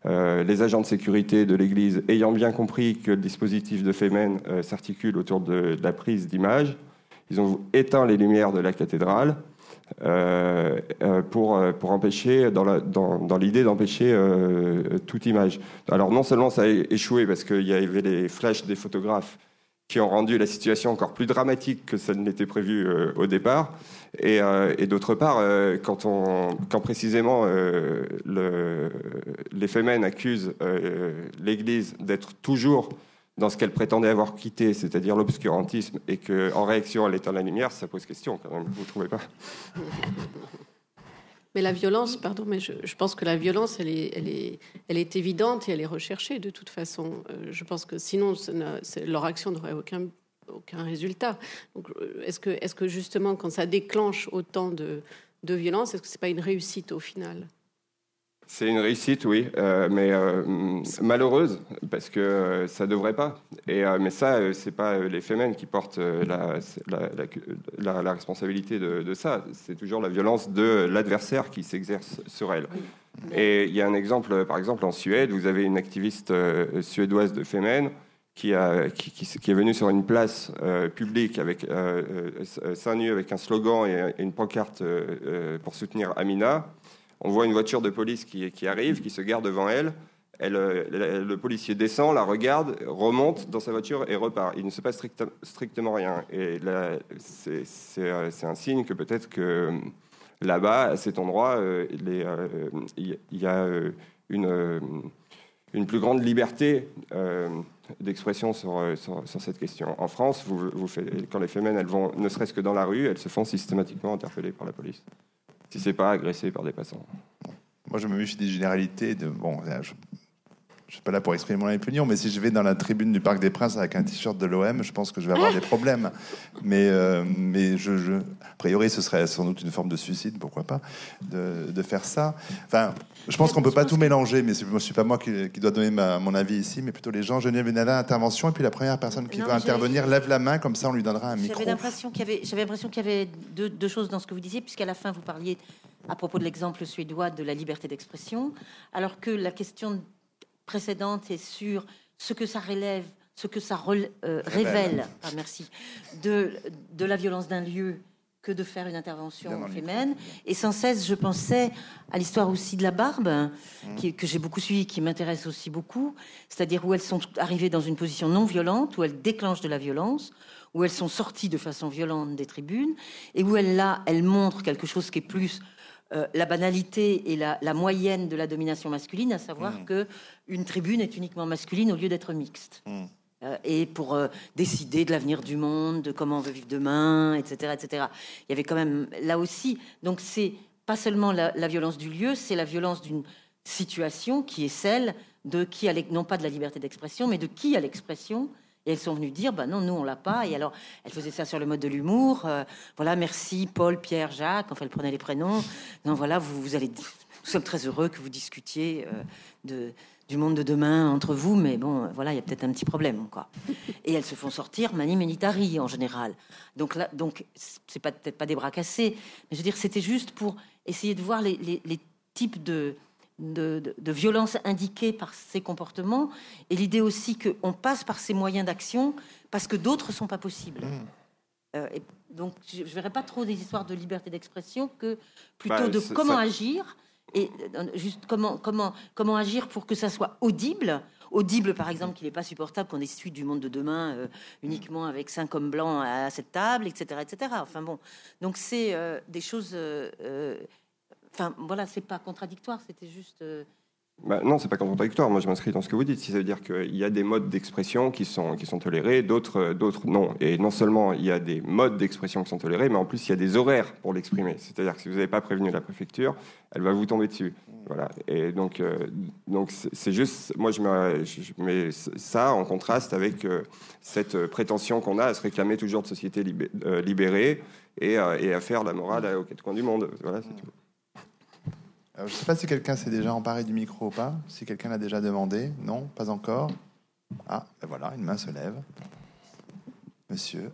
Euh, les agents de sécurité de l'Église, ayant bien compris que le dispositif de Femen euh, s'articule autour de, la prise d'image, ils ont éteint les lumières de la cathédrale pour, pour empêcher, dans l'idée d'empêcher toute image. Alors non seulement ça a échoué parce qu'il y avait les flashs des photographes qui ont rendu la situation encore plus dramatique que ça ne l'était prévu au départ, euh, et, d'autre part, euh, quand, précisément euh, le, les accusent l'Église d'être toujours dans ce qu'elle prétendait avoir quitté, c'est-à-dire l'obscurantisme, et qu'en réaction, elle éteint la lumière, ça pose question quand même, vous ne trouvez pas? Mais la violence, pardon, mais je, pense que la violence, elle est, elle, est, elle est évidente et elle est recherchée de toute façon. je pense que sinon, leur action n'aurait aucun aucun résultat. Euh, est-ce que, est que justement, quand ça déclenche autant de, de violence, est-ce que c'est pas une réussite au final? C'est une réussite, oui, euh, mais euh, malheureuse parce que ça devrait pas. Et mais ça, c'est pas les femmes qui portent la, la, la, responsabilité de, de ça. C'est toujours la violence de l'adversaire qui s'exerce sur elle. Et il y a un exemple, par exemple, en Suède, vous avez une activiste suédoise de Femen qui, a, qui, qui, est venu sur une place euh, publique avec euh, euh, seins nus avec un slogan et, une pancarte pour soutenir Amina. On voit une voiture de police qui, arrive, qui se gare devant elle. elle le, policier descend, la regarde, remonte dans sa voiture et repart. Il ne se passe strictement rien. Et c'est un signe que peut-être que là-bas, à cet endroit, il y a une, plus grande liberté d'expression euh, sur, cette question. En France, quand les femmes elles vont, ne serait-ce que dans la rue, elles se font systématiquement interpeller par la police. Si c'est pas agressé par des passants. Moi, je me méfie des généralités. De, bon, je suis pas là pour exprimer mon opinion, mais si je vais dans la tribune du Parc des Princes avec un t-shirt de l'OM, je pense que je vais avoir des problèmes. Mais, euh, mais je, je, a priori, ce serait sans doute une forme de suicide, pourquoi pas, de, de faire ça. Enfin, je pense qu'on peut pas tout mélanger, mais je suis pas moi qui, qui dois donner ma, mon avis ici, mais plutôt les gens. Geneviève Benalla, intervention, et puis la première personne qui veut intervenir lève la main, comme ça on lui donnera un micro. J'avais l'impression qu'il y avait, j'avais l'impression qu'il y avait deux, deux choses dans ce que vous disiez, puisqu'à la fin vous parliez à propos de l'exemple suédois de la liberté d'expression, alors que la question précédente et sur ce que ça relève, ce que ça euh, révèle, ah, merci, de, de la violence d'un lieu que de faire une intervention féminine. Et sans cesse, je pensais à l'histoire aussi de la barbe, mmh. qui, que j'ai beaucoup suivi, qui m'intéresse aussi beaucoup, c'est-à-dire où elles sont arrivées dans une position non violente, où elles déclenchent de la violence, où elles sont sorties de façon violente des tribunes, et où elles, là, elles montrent quelque chose qui est plus euh, la banalité et la, moyenne de la domination masculine, à savoir mmh. que une tribune est uniquement masculine au lieu d'être mixte. Mmh. Euh, et pour euh, décider de l'avenir du monde, de comment on veut vivre demain, etc., etc. Il y avait quand même là aussi. Donc c'est pas seulement la, violence du lieu, c'est la violence d'une situation qui est celle de qui a non pas de la liberté d'expression, mais de qui a l'expression et elles sont venues dire, bah non, nous on l'a pas. Et alors, elles faisaient ça sur le mode de l'humour. Euh, voilà, merci Paul, Pierre, Jacques. Enfin, elles prenaient les prénoms. Non, voilà, vous, vous allez. Nous sommes très heureux que vous discutiez euh, de, du monde de demain entre vous, mais bon, voilà, il y a peut-être un petit problème, quoi. Et elles se font sortir mani militari en général. Donc là, donc c'est peut-être pas des bras cassés, mais je veux dire, c'était juste pour essayer de voir les, les types de de, violence indiquée par ces comportements, et l'idée aussi qu'on passe par ces moyens d'action parce que d'autres sont pas possibles. Mmh. Euh, et donc, je ne verrai pas trop des histoires de liberté d'expression que plutôt bah, de comment agir et euh, juste comment, comment, comment agir pour que ça soit audible. Audible, par exemple, qu'il n'est pas supportable qu'on discute du monde de demain euh, uniquement avec cinq hommes blancs à, cette table, etc., etc. Enfin bon, donc c'est des choses Enfin, voilà, c'est pas contradictoire, c'était juste. Euh, bah, non, c'est pas contradictoire. Moi, je m'inscris dans ce que vous dites. Ça veut dire qu'il y a des modes d'expression qui sont, qui sont tolérés, d'autres, d'autres non. Et non seulement il y a des modes d'expression qui sont tolérés, mais en plus il y a des horaires pour l'exprimer. C'est-à-dire que si vous n'avez pas prévenu la préfecture, elle va vous tomber dessus. Voilà. Et donc, euh, donc c'est juste. Moi, je mets, ça en contraste avec euh, cette prétention qu'on a à se réclamer toujours de société libérée et, et, à faire la morale aux quatre coins du monde. Voilà, c'est tout je ne sais pas si quelqu'un s'est déjà emparé du micro ou pas. Si quelqu'un l'a déjà demandé. Non, pas encore. Ah, ben voilà, une main se lève. Monsieur.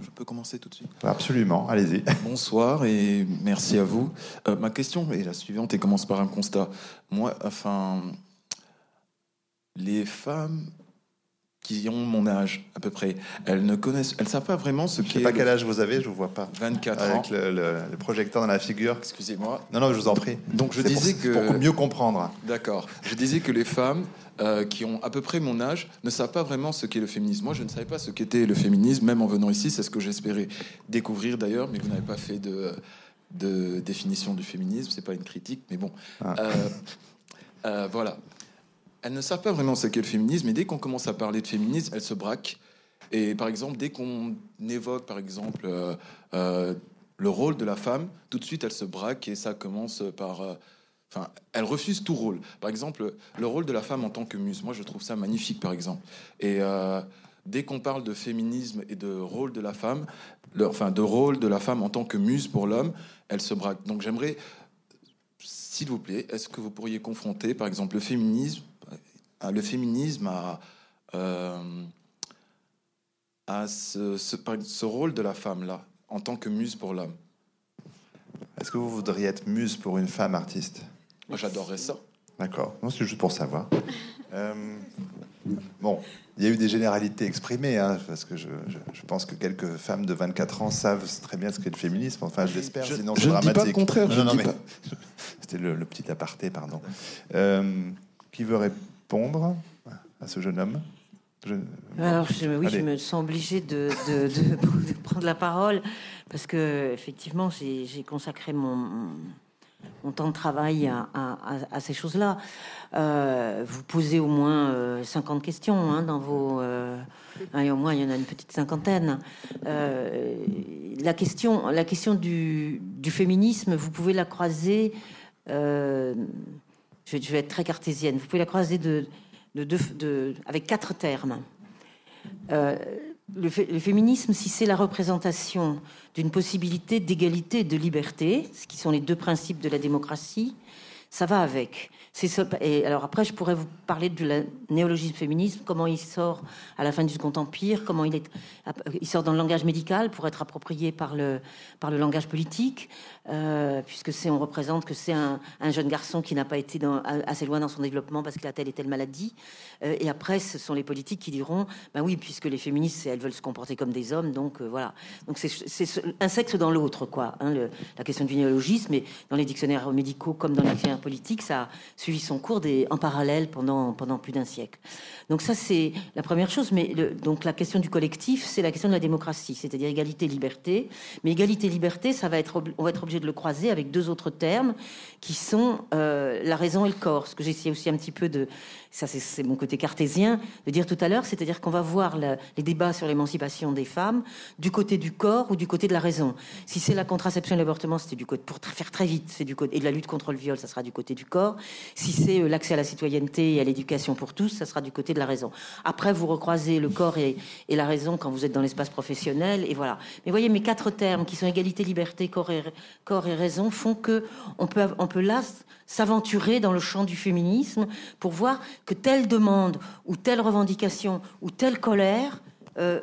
Je peux commencer tout de suite Absolument, allez-y. Bonsoir et merci à vous. Euh, ma question est la suivante et commence par un constat. Moi, enfin, les femmes qui ont mon âge à peu près, elles ne connaissent, elles savent pas vraiment ce Je qu'est. sais pas le- quel âge vous avez, je vous vois pas. 24 ans. Avec le, le- le projecteur dans la figure. Excusez-moi. Non, non, je vous en prie. Donc je pour- disais pour que mieux comprendre. D'accord. Je disais que les femmes euh, qui ont à peu près mon âge ne savent pas vraiment ce qu'est le féminisme. Moi, je ne savais pas ce qu'était le féminisme, même en venant ici. C'est ce que j'espérais découvrir d'ailleurs, mais vous n'avez pas fait de, de définition du féminisme. C'est pas une critique, mais bon. Ah. Euh, euh, voilà. Elles ne savent pas vraiment ce qu'est le féminisme, et dès qu'on commence à parler de féminisme, elles se braquent. Et par exemple, dès qu'on évoque, par exemple, euh, euh, le rôle de la femme, tout de suite, elles se braquent et ça commence par. euh, Enfin, elle refuse tout rôle. Par exemple, le rôle de la femme en tant que muse. Moi, je trouve ça magnifique, par exemple. Et euh, dès qu'on parle de féminisme et de rôle de la femme, enfin, de rôle de la femme en tant que muse pour l'homme, elle se braque. Donc, j'aimerais, s'il vous plaît, est-ce que vous pourriez confronter, par exemple, le féminisme, le féminisme à, euh, à ce, ce- par- ce rôle de la femme là, en tant que muse pour l'homme. Est-ce que vous voudriez être muse pour une femme artiste? Moi, j'adorerais ça. D'accord. Non, c'est juste pour savoir. Euh, bon, il y a eu des généralités exprimées, hein, parce que je, je- je pense que quelques femmes de 24 ans savent très bien ce qu'est le féminisme. Enfin, je l'espère, Je- sinon je c'est ne dis pas dramatique. le contraire, Non, je mais. C'était le, le petit aparté, pardon. Euh, qui veut répondre à ce jeune homme Je- Alors, je, oui, Allez. je me sens obligée de, de- de- de prendre la parole parce que effectivement, j'ai consacré mon, mon temps de travail à, à- à- à ces choses-là. Euh, vous posez au moins euh, 50 questions hein, dans vos. euh, hein, et au moins, il y en a une petite cinquantaine. Euh, la question, la question du, du féminisme, vous pouvez la croiser. Je, vais, être très cartésienne. Vous pouvez la croiser avec quatre termes. Euh, le, fé- le féminisme, si c'est la représentation d'une possibilité d'égalité et de liberté, ce qui sont les deux principes de la démocratie, ça va avec. Alors après, je pourrais vous parler la néologisme féminisme, comment il sort à la fin du Second Empire, comment il sort dans le langage médical pour être approprié par le langage politique, euh, puisque c'est on représente que c'est un, un jeune garçon qui n'a pas été assez loin dans son développement parce qu'il a telle et telle maladie. Euh, et après, ce sont les politiques qui diront, ben oui, puisque les féministes, elles veulent se comporter comme des hommes, donc euh, voilà. Donc c'est c'est ce- un sexe dans l'autre, quoi. hein, la question du néologisme, mais dans les dictionnaires médicaux comme dans les dictionnaires politiques, ça a suivi son cours des, en parallèle pendant, pendant plus d'un siècle. Donc ça, c'est la première chose. Mais donc la question du collectif, c'est la question de la démocratie, c'est-à-dire égalité, liberté. Mais égalité, liberté, ça va être, on va être obligé de le croiser avec deux autres termes qui sont euh, la raison et le corps. Ce que essayé aussi un petit peu de, ça c'est- mon côté cartésien, de dire tout à l'heure, c'est-à-dire qu'on va voir les débats sur l'émancipation des femmes du côté du corps ou du côté de la raison. Si c'est la contraception et l'avortement, c'était du côté, pour faire très vite, c'est du côté, et de la lutte contre le viol, ça sera du côté du corps. Si c'est euh, l'accès à la citoyenneté et à l'éducation pour tous, ça sera du côté de la raison. Après, vous recroisez le corps et, et la raison quand vous êtes dans l'espace professionnel, et voilà. Mais voyez, mes quatre termes qui sont égalité, liberté, corps et, corps et raison font que on peut, on peut là s'aventurer dans le champ du féminisme pour voir que telle demande ou telle revendication ou telle colère euh,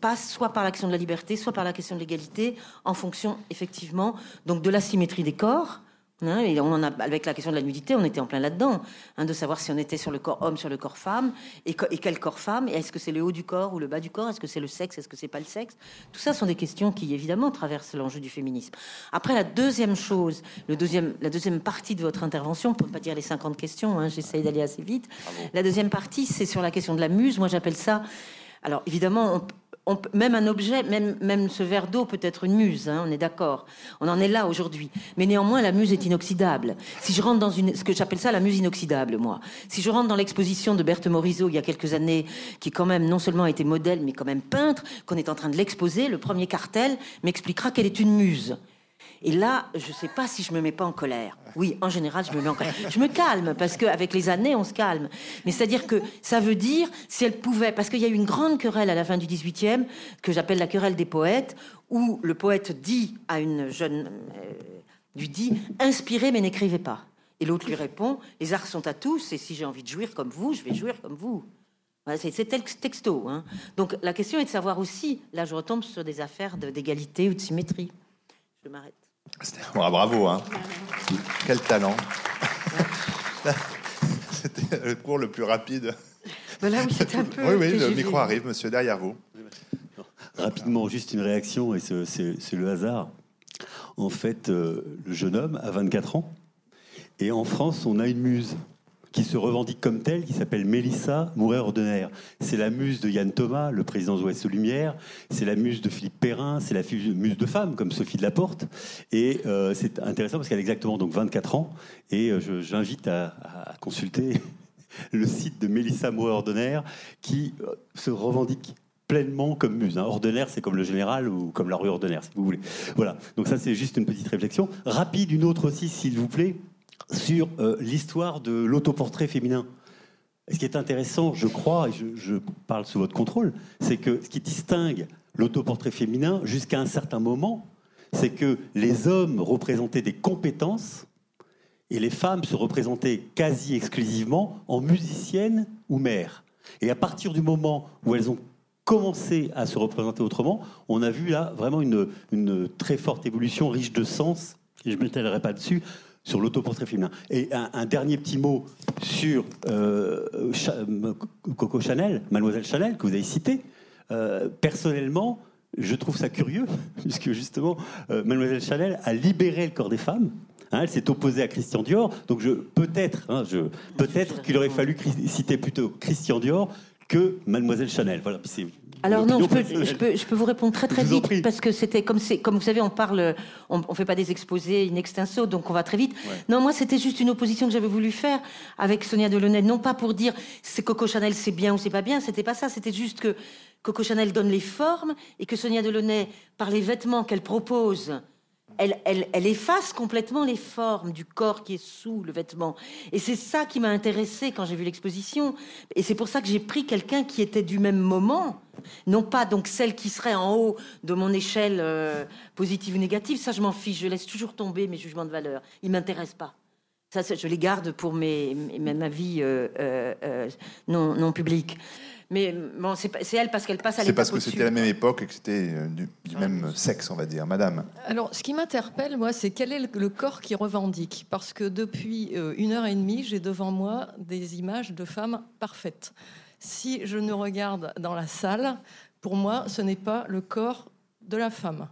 passe soit par l'action de la liberté, soit par la question de l'égalité, en fonction effectivement donc de la symétrie des corps. Hein, et on en a, avec la question de la nudité, on était en plein là-dedans, hein, de savoir si on était sur le corps homme, sur le corps femme, et, quel corps femme, et est-ce que c'est le haut du corps ou le bas du corps, est-ce que c'est le sexe, est-ce que c'est pas le sexe? Tout ça sont des questions qui évidemment traversent l'enjeu du féminisme. Après, la deuxième chose, le deuxième, la deuxième partie de votre intervention, pour ne pas dire les 50 questions, hein, j'essaye d'aller assez vite. La deuxième partie, c'est sur la question de la muse. Moi, j'appelle ça. Alors, évidemment, on, même un objet, même, même ce verre d'eau peut être une muse, hein, on est d'accord. On en est là aujourd'hui. Mais néanmoins, la muse est inoxydable. Si je rentre dans une, ce que j'appelle ça la muse inoxydable, moi. Si je rentre dans l'exposition de Berthe Morisot il y a quelques années, qui quand même non seulement a été modèle, mais quand même peintre, qu'on est en train de l'exposer, le premier cartel m'expliquera qu'elle est une muse. Et là, je ne sais pas si je me mets pas en colère. Oui, en général, je me mets en colère. Je me calme parce qu'avec les années, on se calme. Mais c'est-à-dire que ça veut dire si elle pouvait, parce qu'il y a eu une grande querelle à la fin du 18e que j'appelle la querelle des poètes, où le poète dit à une jeune, euh, lui dit inspirez mais n'écrivez pas. Et l'autre lui répond les arts sont à tous et si j'ai envie de jouir comme vous, je vais jouir comme vous. c'est texto. Hein. Donc la question est de savoir aussi, là je retombe sur des affaires d'égalité ou de symétrie. Je m'arrête. Bravo, hein. Quel talent. C'était le cours le plus rapide. Voilà, oui, un peu. Oui, oui, le micro arrive, monsieur, derrière vous. Rapidement, juste une réaction, et c'est le hasard. En fait, euh, le jeune homme a 24 ans, et en France, on a une muse qui se revendique comme telle, qui s'appelle Mélissa Mouret-Ordinaire. C'est la muse de Yann Thomas, le président d'Ouest Lumière, c'est la muse de Philippe Perrin, c'est la muse de femmes comme Sophie de la Porte. Et euh, c'est intéressant parce qu'elle a exactement donc 24 ans, et euh, j'invite à, consulter le site de Mélissa Mouret-Ordinaire qui se revendique pleinement comme muse. Hein. C'est comme le général ou comme la rue Ordinaire, si vous voulez. Voilà. Donc ça, c'est juste une petite réflexion. Rapide, une autre aussi, s'il vous plaît, sur euh, l'histoire de l'autoportrait féminin. ce qui est intéressant, je crois, et je, parle sous votre contrôle, c'est que ce qui distingue l'autoportrait féminin jusqu'à un certain moment, c'est que les hommes représentaient des compétences et les femmes se représentaient quasi exclusivement en musiciennes ou mères. Et à partir du moment où elles ont commencé à se représenter autrement, on a vu là vraiment une, une très forte évolution riche de sens, et je ne m'étalerai pas dessus, sur l'autoportrait féminin. Et un, dernier petit mot sur euh, Coco Chanel, Mademoiselle Chanel, que vous avez cité. Euh, personnellement, je trouve ça curieux, puisque justement, euh, Mademoiselle Chanel a libéré le corps des femmes. Hein, elle s'est opposée à Christian Dior, donc peut-être, hein, peut-être qu'il aurait fallu citer plutôt Christian Dior que Mademoiselle Chanel. Voilà, alors non, je peux, je, peux, je peux, vous répondre très très vite parce que c'était comme c'est comme vous savez, on parle, on, on, fait pas des exposés in extenso, donc on va très vite. Non, moi c'était juste une opposition que j'avais voulu faire avec Sonia Delaunay, non pas pour dire c'est Coco Chanel c'est bien ou c'est pas bien, c'était pas ça, c'était juste que Coco Chanel donne les formes et que Sonia Delaunay par les vêtements qu'elle propose elle, efface complètement les formes du corps qui est sous le vêtement. Et c'est ça qui m'a intéressé quand j'ai vu l'exposition. Et c'est pour ça que j'ai pris quelqu'un qui était du même moment, non pas donc celle qui serait en haut de mon échelle euh, positive ou négative. Ça, je m'en fiche. Je laisse toujours tomber mes jugements de valeur. Ils m'intéressent pas. Ça, je les garde pour mes, ma vie euh, euh, non, non publique. Mais bon, c'est elle parce qu'elle passe à C'est parce que c'était la même époque et que c'était euh, du, même sexe, on va dire. Madame. Alors, ce qui m'interpelle, moi, c'est quel est le, corps qui revendique? Parce que depuis euh, une heure et demie, j'ai devant moi des images de femmes parfaites. Si je ne regarde dans la salle, pour moi, ce n'est pas le corps de la femme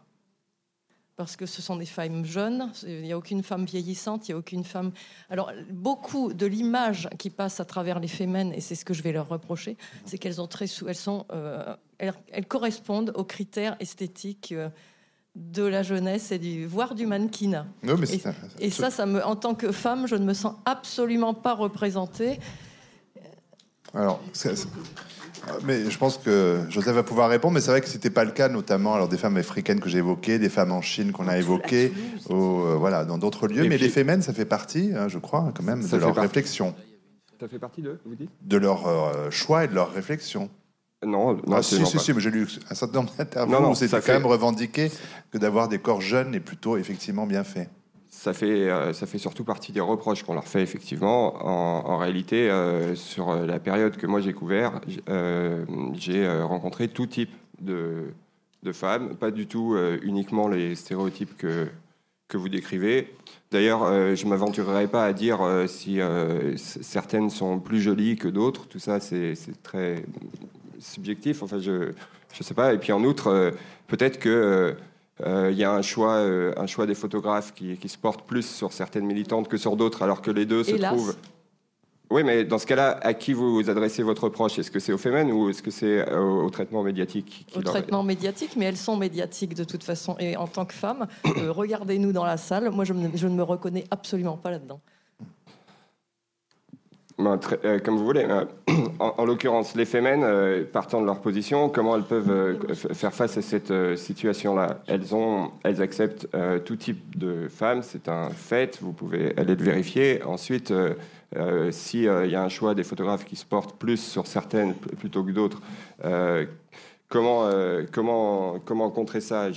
parce que ce sont des femmes jeunes, il n'y a aucune femme vieillissante, il n'y a aucune femme... Alors, beaucoup de l'image qui passe à travers les femmes, et c'est ce que je vais leur reprocher, c'est qu'elles ont très elles sont, euh, elles, correspondent aux critères esthétiques euh, de la jeunesse et du voire du mannequinat. et, ça, ça me, en tant que femme, je ne me sens absolument pas représentée. Alors, mais je pense que Joseph va pouvoir répondre, mais c'est vrai que c'était pas le cas, notamment alors des femmes africaines que j'ai évoquées, des femmes en Chine qu'on a évoquées, euh, voilà, dans d'autres lieux. mais les fémènes, ça fait partie, hein, je crois, quand même, de leur réflexion. Ça fait partie de, vous dites? De leur euh, choix et de leur réflexion. Non, non ah, si, si, si, mais j'ai lu un certain nombre d'interviews où c'était quand même revendiqué que d'avoir des corps jeunes est plutôt effectivement bien fait ça fait, euh, ça fait surtout partie des reproches qu'on leur fait effectivement. En, réalité, euh, sur la période que moi j'ai couvert, j'ai euh, rencontré tout type de, femmes, pas du tout uniquement les stéréotypes que, que vous décrivez. D'ailleurs, je ne m'aventurerai pas à dire si certaines sont plus jolies que d'autres. Tout ça, c'est très subjectif. Enfin, je ne sais pas. Et puis en outre, peut-être que euh, il y a un choix, euh, un choix des photographes qui, qui, se porte plus sur certaines militantes que sur d'autres, alors que les deux se trouvent. Oui, mais dans ce cas-là, à qui vous adressez votre reproche? Est-ce que c'est aux femmes ou est-ce que c'est euh, au, traitement médiatique Au traitement médiatique, mais elles sont médiatiques de toute façon. Et en tant que femme, regardez-nous dans la salle. Moi, je, je ne me reconnais absolument pas là-dedans. Ben, euh, comme vous voulez. Euh, en, l'occurrence, les femmes, euh, partant de leur position, comment elles peuvent faire face à cette situation-là? Elles, ont, elles acceptent tout type de femmes, c'est un fait, vous pouvez aller le vérifier. Ensuite, s'il y a un choix des photographes qui se portent plus sur certaines plutôt que d'autres, comment, euh, comment, comment contrer ça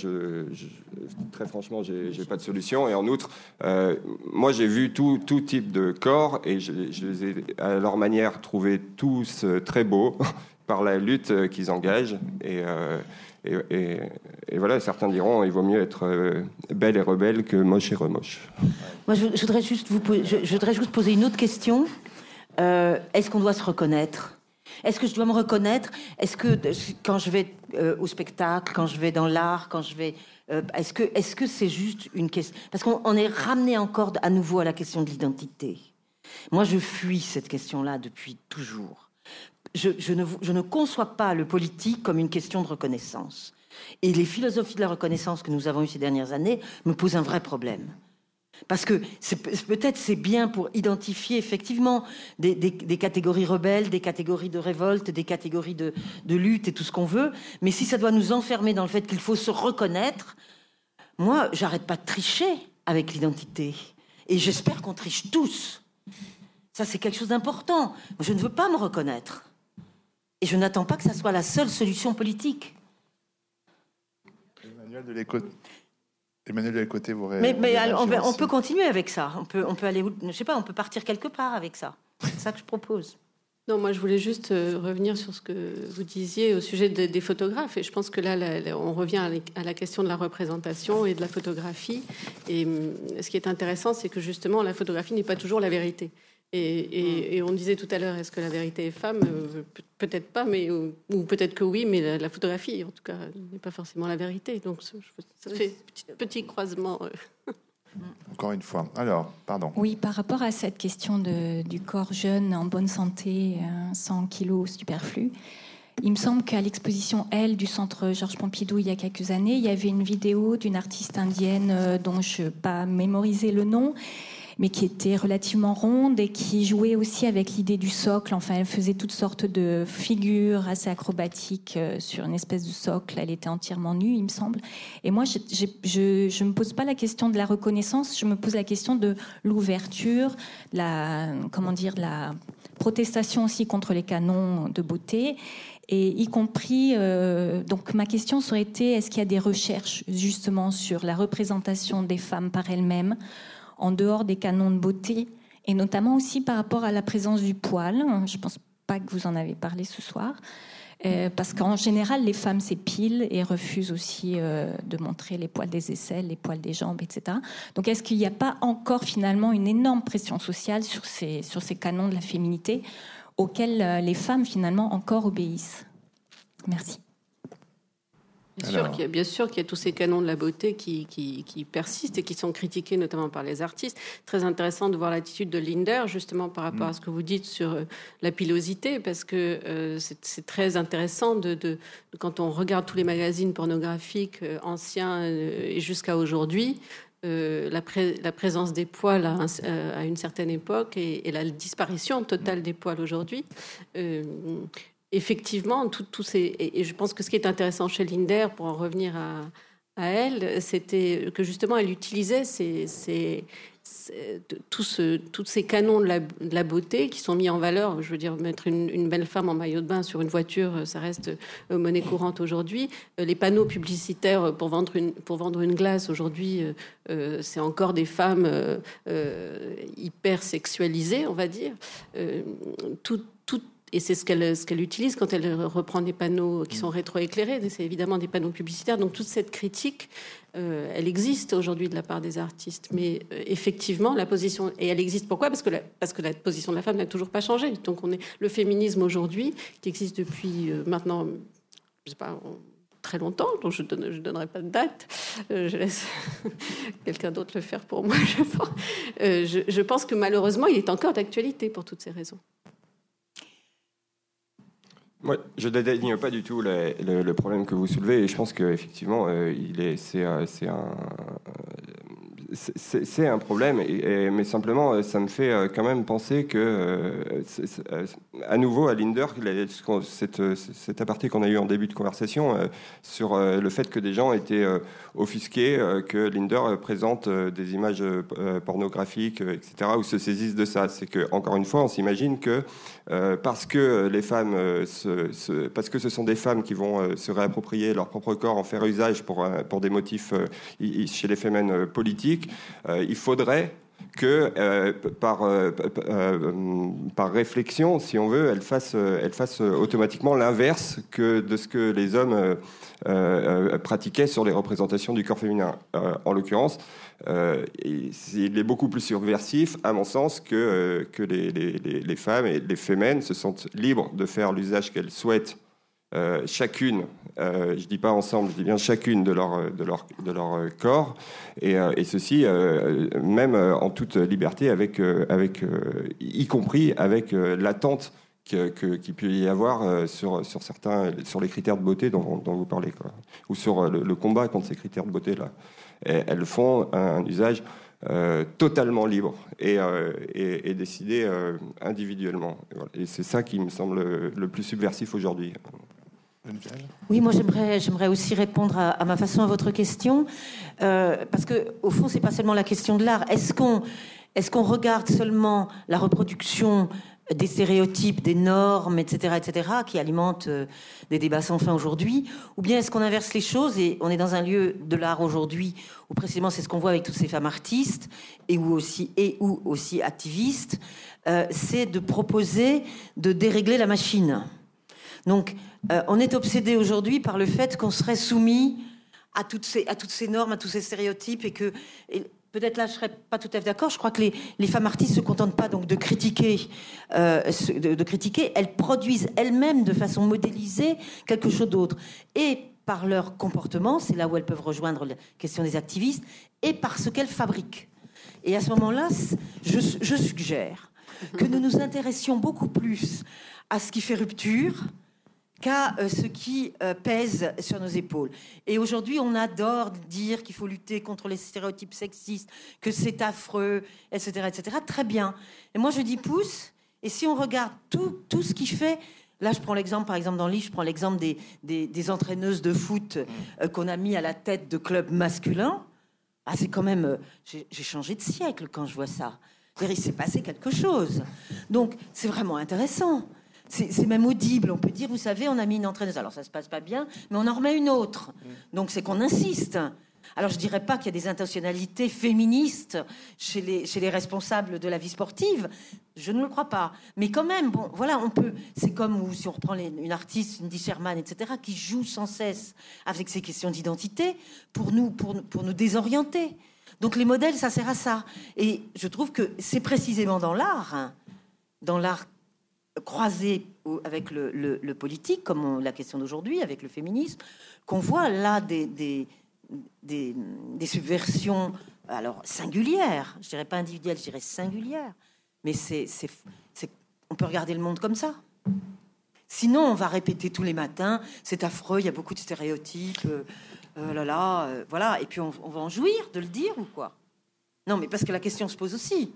Très franchement, j'ai j'ai pas de solution. Et en outre, euh, moi, j'ai vu tout, tout type de corps et je, les ai, à leur manière, trouvés tous euh, très beaux par la lutte qu'ils engagent. Et, et, et- voilà, certains diront il vaut mieux être belle et rebelle que moche et remoche. Moi, je, voudrais juste vous je, voudrais juste poser une autre question. Est-ce qu'on doit se reconnaître? Est-ce que je dois me reconnaître? Est-ce que quand je vais euh, au spectacle, quand je vais dans l'art, quand je vais, euh, est-ce que est-ce c'est juste une question? Parce qu'on on est ramené encore à nouveau à la question de l'identité. Moi, je fuis cette question-là depuis toujours. Je ne conçois pas le politique comme une question de reconnaissance. Et les philosophies de la reconnaissance que nous avons eues ces dernières années me posent un vrai problème. Parce que peut-être c'est bien pour identifier effectivement des catégories rebelles, des catégories de révolte, des catégories de, de lutte et tout ce qu'on veut. Mais si ça doit nous enfermer dans le fait qu'il faut se reconnaître, moi, j'arrête pas de tricher avec l'identité. Et j'espère qu'on triche tous. Ça, c'est quelque chose d'important. Je ne veux pas me reconnaître. Et je n'attends pas que ça soit la seule solution politique. Emmanuel de l'écoute. Emmanuel de l'écoute, vous Mais, mais on, peut continuer avec ça. On peut, on peut aller, où- je sais pas, on peut partir quelque part avec ça. C'est ça que je propose. Non, moi je voulais juste euh, revenir sur ce que vous disiez au sujet de- des photographes. Et je pense que là, la- on revient à la- à question de la représentation et de la hphotographie. Et hum, ce qui est intéressant, c'est que justement, la photographie n'est pas toujours la vérité. Et, et- et on disait tout à l'heure, est-ce que la vérité est femme? Euh, pe- Peut-être pas, mais ou, ou peut-être que oui, mais la, la photographie, en tout cas, n'est pas forcément la vérité. Donc ça, fait petit, petit croisement. euh. Encore une fois. Alors, pardon. Oui, par rapport à cette question de- du corps jeune, en bonne santé, euh, sans kilos superflus, il me semble qu'à l'exposition L du centre Georges Pompidou il y a quelques années, il y avait une vidéo d'une artiste indienne euh, dont je n'ai pas mémorisé le nom, mais qui était relativement ronde et qui jouait aussi avec l'idée du socle. Enfin, elle faisait toutes sortes de figures assez acrobatiques euh, sur une espèce de socle. Elle était entièrement nue, il me semble. Et moi, je ne me pose pas la question de la reconnaissance, je me pose la question de l'ouverture, la, comment dire, la protestation aussi contre les canons de beauté. Et y compris, euh, donc ma question serait été, est-ce qu'il y a des recherches justement sur la représentation des femmes par elles-mêmes en dehors des canons de beauté, et notamment aussi par rapport à la présence du poil. Je ne pense pas que vous en avez parlé ce soir, euh, parce qu'en général, les femmes s'épilent et refusent aussi euh, de montrer les poils des aisselles, les poils des jambes, etc. Donc est-ce qu'il n'y a pas encore finalement une énorme pression sociale sur ces, canons de la féminité auxquels euh, les femmes finalement encore obéissent? Merci. Bien Alors. sûr, qu'il y a, y tous ces canons de la beauté qui, qui, qui persistent et qui sont critiqués notamment par les artistes. Très intéressant de voir l'attitude de Linder justement par rapport à ce que vous dites sur euh, la pilosité, parce que euh, c'est c'est très intéressant de, de- quand on regarde tous les magazines pornographiques euh, anciens euh, et jusqu'à aujourd'hui. euh, la, pré- la présence des poils à, un- euh, à une certaine époque et, et la disparition totale des poils aujourd'hui. Euh, effectivement, tout- ces, et, je pense que ce qui est intéressant chez Linder, pour en revenir à, à elle, c'était que justement, elle utilisait ces, ces- ces- tout ce- tous ces canons de la, beauté qui sont mis en valeur. Je veux dire, mettre une, belle femme en maillot de bain sur une voiture, ça reste euh, monnaie courante aujourd'hui. Euh, Les panneaux publicitaires pour vendre une, pour vendre une glace aujourd'hui, euh, c'est encore des femmes hyper sexualisées, on va dire. Tout, tout- et c'est ce qu'elle ce qu'elle utilise quand elle reprend des panneaux qui sont rétroéclairés. C'est évidemment des panneaux publicitaires. Donc toute cette critique, euh, elle existe aujourd'hui de la part des artistes. Mais euh, effectivement, la position et elle existe pourquoi? Parce que la, parce que la position de la femme n'a toujours pas changé. Donc on est le féminisme aujourd'hui qui existe depuis euh, maintenant, je sais pas. on- très longtemps, donc je ne donnerai pas de date. Euh, je laisse quelqu'un d'autre le faire pour moi, je pense. Euh, je, je pense que malheureusement, il est encore d'actualité pour toutes ces raisons. Je ne dédaigne pas du tout le, problème que vous soulevez et je pense qu'effectivement, est, euh, un, euh, c'est- c'est c'est un problème, mais simplement, euh, ça me fait euh, quand même penser que à nouveau à Linder, cette, cet aparté qu'on a eu en début de conversation sur le fait que des gens étaient offusqués, que Linder présente des images pornographiques, etc., ou se saisissent de ça. C'est que, encore une fois, on s'imagine que parce que les femmes, parce que ce sont des femmes qui vont se réapproprier leur propre corps, en faire usage pour, pour des motifs chez les femmes politiques, il faudrait que euh, par, euh, euh, par réflexion, si on veut, elle fasse, elle fasse automatiquement l'inverse que de ce que les hommes pratiquaient sur les représentations du corps féminin. en l'occurrence, il est beaucoup plus subversif, à mon sens, que, que les, femmes et les fémènes se sentent libres de faire l'usage qu'elles souhaitent euh, chacune, euh, je dis pas ensemble, je dis bien chacune de leur, de leur, de leur corps, et, euh, ceci même en toute liberté, avec, avec, y compris avec l'attente qu'il qui peut y avoir sur, sur, certains, sur les critères de beauté dont, vous parlez, ou sur le, combat contre ces critères de beauté-là. Elles font un, usage totalement libre et, et décidé individuellement. Et c'est ça qui me semble le plus subversif aujourd'hui. Oui, moi j'aimerais, aussi répondre à, ma façon à votre question, euh, parce que au fond c'est pas seulement la question de l'art. Est-ce qu'on, est-ce qu'on regarde seulement la reproduction des stéréotypes, des normes, etc., etc., qui alimentent euh, des débats sans fin aujourd'hui, ou bien est-ce qu'on inverse les choses et on est dans un lieu de l'art aujourd'hui où précisément c'est ce qu'on voit avec toutes ces femmes artistes et où aussi et ou aussi activistes, euh, c'est de proposer de dérégler la machine. Donc, euh, on est obsédé aujourd'hui par le fait qu'on serait soumis à toutes, ces, à toutes ces normes, à tous ces stéréotypes, et que peut-être là je serais pas tout à fait d'accord. Je crois que les, femmes artistes se contentent pas donc de critiquer, euh, de, critiquer. Elles produisent elles-mêmes de façon modélisée quelque chose d'autre, et par leur comportement, c'est là où elles peuvent rejoindre la question des activistes, et par ce qu'elles fabriquent. Et à ce moment-là, je suggère que nous nous intéressions beaucoup plus à ce qui fait rupture qu'à euh, ce qui euh, pèse sur nos épaules. Et aujourd'hui, on adore dire qu'il faut lutter contre les stéréotypes sexistes, que c'est affreux, etc., etc. Très bien. Et moi, je dis pousse. Et si on regarde tout, tout ce qui fait Là, je prends l'exemple, par exemple, dans le livre, je prends l'exemple des, des, entraîneuses de foot euh, qu'on a mis à la tête de clubs masculins. Ah, c'est quand même. j'ai changé de siècle quand je vois ça. Il s'est passé quelque chose. Donc, c'est vraiment intéressant c'est même audible. On peut dire, vous savez, on a mis une entraîneuse. Alors ça se passe pas bien, mais on en remet une autre. Donc c'est qu'on insiste. Alors je dirais pas qu'il y a des intentionnalités féministes chez les, chez les responsables de la vie sportive. Je ne le crois pas. Mais quand même, bon, voilà, on peut. C'est comme si on reprend une artiste, une Sherman, etc., qui joue sans cesse avec ces questions d'identité pour nous, pour, pour nous désorienter. Donc les modèles, ça sert à ça. Et je trouve que c'est précisément dans l'art, hein, dans l'art croisé avec le, politique, comme la question d'aujourd'hui, avec le féminisme, qu'on voit là des, des, des, subversions, alors singulières, je dirais pas individuelles, je dirais singulières, mais c'est, on peut regarder le monde comme ça. Sinon, on va répéter tous les matins, c'est affreux, il y a beaucoup de stéréotypes, euh, là, euh, voilà, et puis on, on va en jouir de le dire ou quoi? Non, mais parce que la question se pose aussi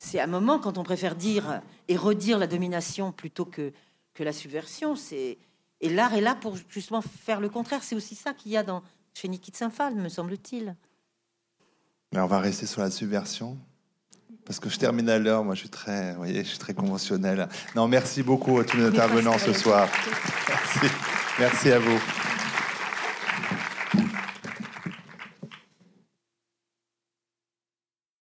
c'est un moment quand on préfère dire et redire la domination plutôt que, que la subversion. C'est et l'art est là pour justement faire le contraire. C'est aussi ça qu'il y a dans chez Niki Saint-Phal, me semble-t-il. Mais on va rester sur la subversion parce que je termine à l'heure. Moi, je suis très, vous voyez, je suis très conventionnel. Non, merci beaucoup à tous les intervenants ce soir. Merci, merci à vous.